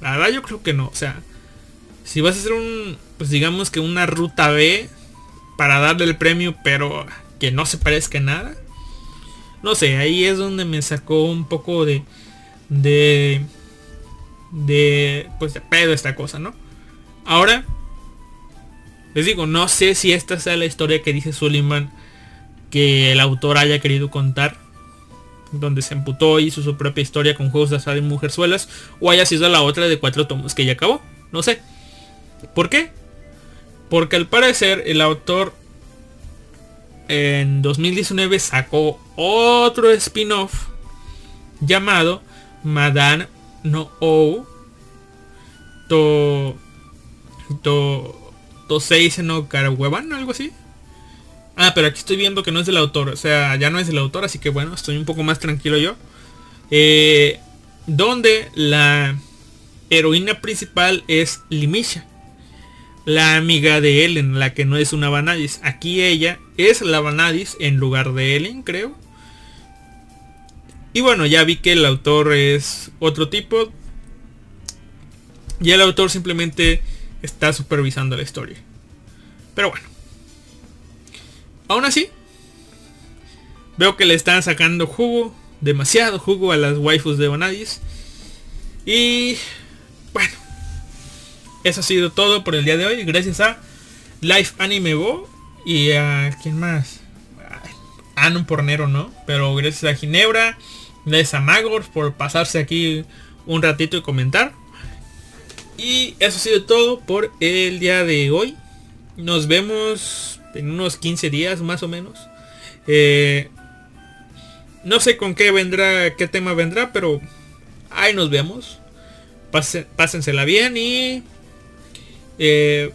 La verdad yo creo que no. O sea, si vas a hacer un, pues digamos que una ruta B para darle el premio, pero que no se parezca nada. No sé, ahí es donde me sacó un poco de, de, de, pues de pedo esta cosa, ¿no? Ahora, les digo, no sé si esta sea la historia que dice Suleiman que el autor haya querido contar donde se emputó y hizo su propia historia con juegos de azar y mujerzuelas o haya sido la otra de cuatro tomos que ya acabó no sé ¿Por qué? Porque al parecer el autor en 2019 sacó otro spin-off llamado Madame no O To To Tosei no Karaweban, algo así. Ah, pero aquí estoy viendo que no es del autor. O sea, ya no es del autor, así que bueno, estoy un poco más tranquilo yo. Eh, donde la heroína principal es Limisha la amiga de Ellen, la que no es una Vanadis. Aquí ella es la Vanadis en lugar de Ellen, creo. Y bueno, ya vi que el autor es otro tipo. Y el autor simplemente está supervisando la historia. Pero bueno. Aún así, veo que le están sacando jugo, demasiado jugo a las waifus de Vanadis. Y bueno, eso ha sido todo por el día de hoy. Gracias a Life Anime Bo y a quién más. Anon por Nero no, pero gracias a Ginebra, gracias a Magor por pasarse aquí un ratito y comentar. Y eso ha sido todo por el día de hoy. Nos vemos en unos 15 días más o menos. Eh, no sé con qué vendrá, qué tema vendrá, pero ahí nos vemos. pásensela bien y eh,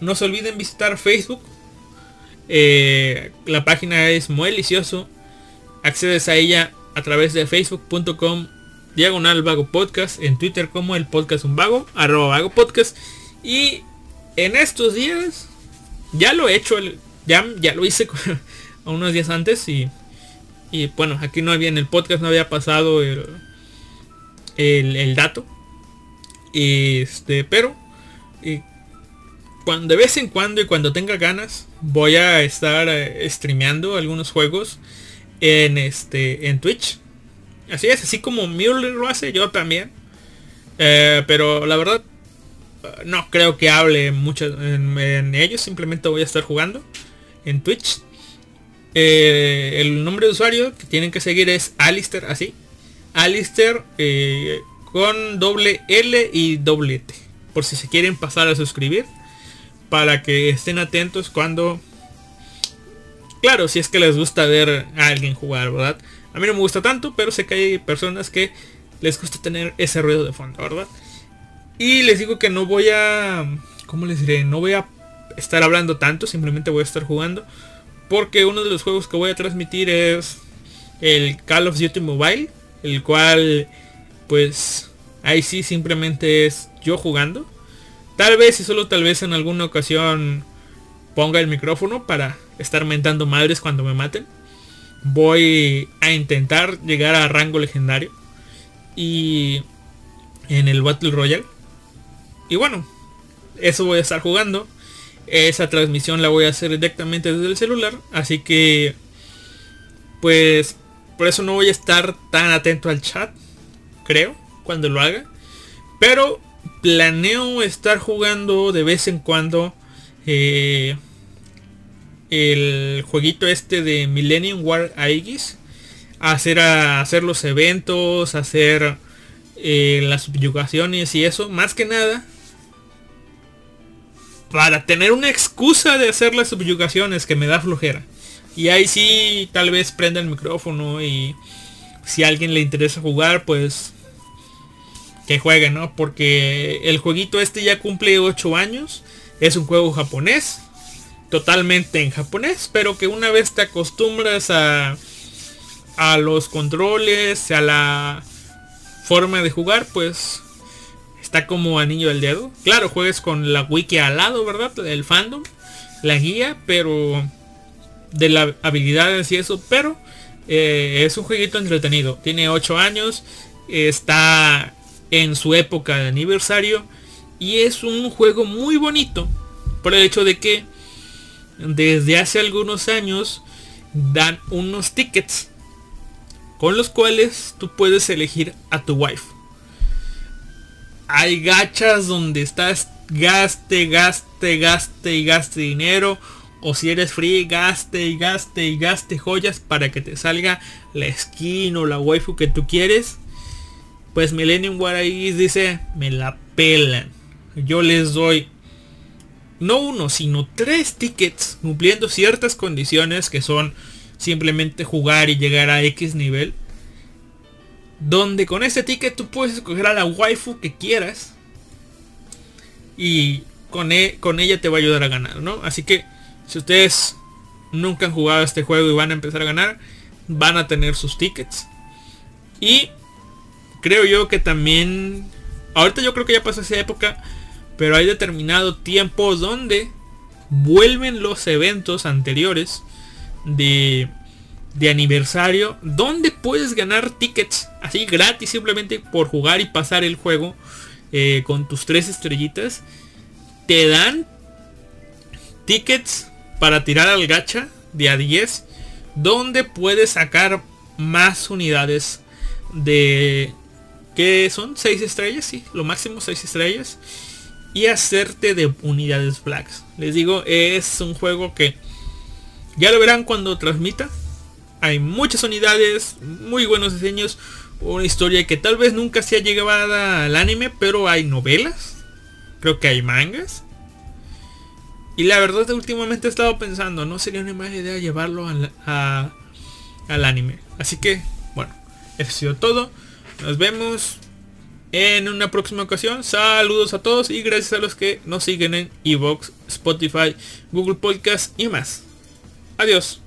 no se olviden visitar Facebook. Eh, la página es muy delicioso. Accedes a ella a través de facebook.com diagonal vago podcast. En Twitter como el podcast un vago, arroba vago podcast. Y en estos días ya lo he hecho, ya, ya lo hice [laughs] unos días antes y, y bueno, aquí no había en el podcast, no había pasado el, el, el dato. Este, pero y cuando, de vez en cuando y cuando tenga ganas voy a estar eh, streameando algunos juegos en este en Twitch. Así es, así como Mueller lo hace, yo también. Eh, pero la verdad no creo que hable mucho en, ellos, simplemente voy a estar jugando en Twitch. Eh, el nombre de usuario que tienen que seguir es Alistair, así. Alistair con doble L y doble T. Por si se quieren pasar a suscribir para que estén atentos cuando... Claro, si es que les gusta ver a alguien jugar, ¿verdad? A mí no me gusta tanto, pero sé que hay personas que les gusta tener ese ruido de fondo, ¿verdad? Y les digo que no voy a... ¿Cómo les diré? No voy a estar hablando tanto, simplemente voy a estar jugando. Porque uno de los juegos que voy a transmitir es el Call of Duty Mobile. El cual, pues, ahí sí simplemente es yo jugando. Tal vez y solo tal vez en alguna ocasión ponga el micrófono para estar mentando madres cuando me maten. Voy a intentar llegar a rango legendario. Y en el Battle Royale. Y bueno, eso voy a estar jugando. Esa transmisión la voy a hacer directamente desde el celular. Así que, pues, por eso no voy a estar tan atento al chat. Creo, cuando lo haga. Pero planeo estar jugando de vez en cuando eh, el jueguito este de Millennium War Aegis. Hacer, a, hacer los eventos, hacer eh, las subyugaciones y eso. Más que nada. Para tener una excusa de hacer las subyugaciones que me da flojera. Y ahí sí tal vez prenda el micrófono y si a alguien le interesa jugar pues que jueguen, ¿no? Porque el jueguito este ya cumple 8 años. Es un juego japonés. Totalmente en japonés. Pero que una vez te acostumbras a, a los controles, a la forma de jugar, pues está como anillo del dedo. Claro, juegues con la wiki al lado, ¿verdad? El fandom, la guía, pero de las habilidades y eso, pero eh, es un jueguito entretenido. Tiene 8 años, está en su época de aniversario y es un juego muy bonito por el hecho de que desde hace algunos años dan unos tickets con los cuales tú puedes elegir a tu wife. Hay gachas donde estás gaste, gaste, gaste y gaste dinero. O si eres free, gaste y gaste y gaste joyas para que te salga la skin o la waifu que tú quieres. Pues Millennium War dice, me la pelan. Yo les doy no uno, sino tres tickets cumpliendo ciertas condiciones que son simplemente jugar y llegar a X nivel. Donde con ese ticket tú puedes escoger a la waifu que quieras. Y con, e, con ella te va a ayudar a ganar, ¿no? Así que si ustedes nunca han jugado este juego y van a empezar a ganar, van a tener sus tickets. Y creo yo que también... Ahorita yo creo que ya pasó esa época, pero hay determinado tiempo donde vuelven los eventos anteriores de, de aniversario, donde puedes ganar tickets así gratis simplemente por jugar y pasar el juego eh, con tus tres estrellitas. Te dan tickets para tirar al gacha de a 10, donde puedes sacar más unidades de, que son 6 estrellas, sí, lo máximo 6 estrellas. Y hacerte de unidades blacks. Les digo, es un juego que ya lo verán cuando transmita. Hay muchas unidades, muy buenos diseños, una historia que tal vez nunca sea llevada al anime, pero hay novelas, creo que hay mangas. Y la verdad últimamente he estado pensando, no sería una mala idea llevarlo al, al anime. Así que, bueno, eso ha sido todo. Nos vemos en una próxima ocasión. Saludos a todos y gracias a los que nos siguen en Evox, Spotify, Google Podcast y más. Adiós.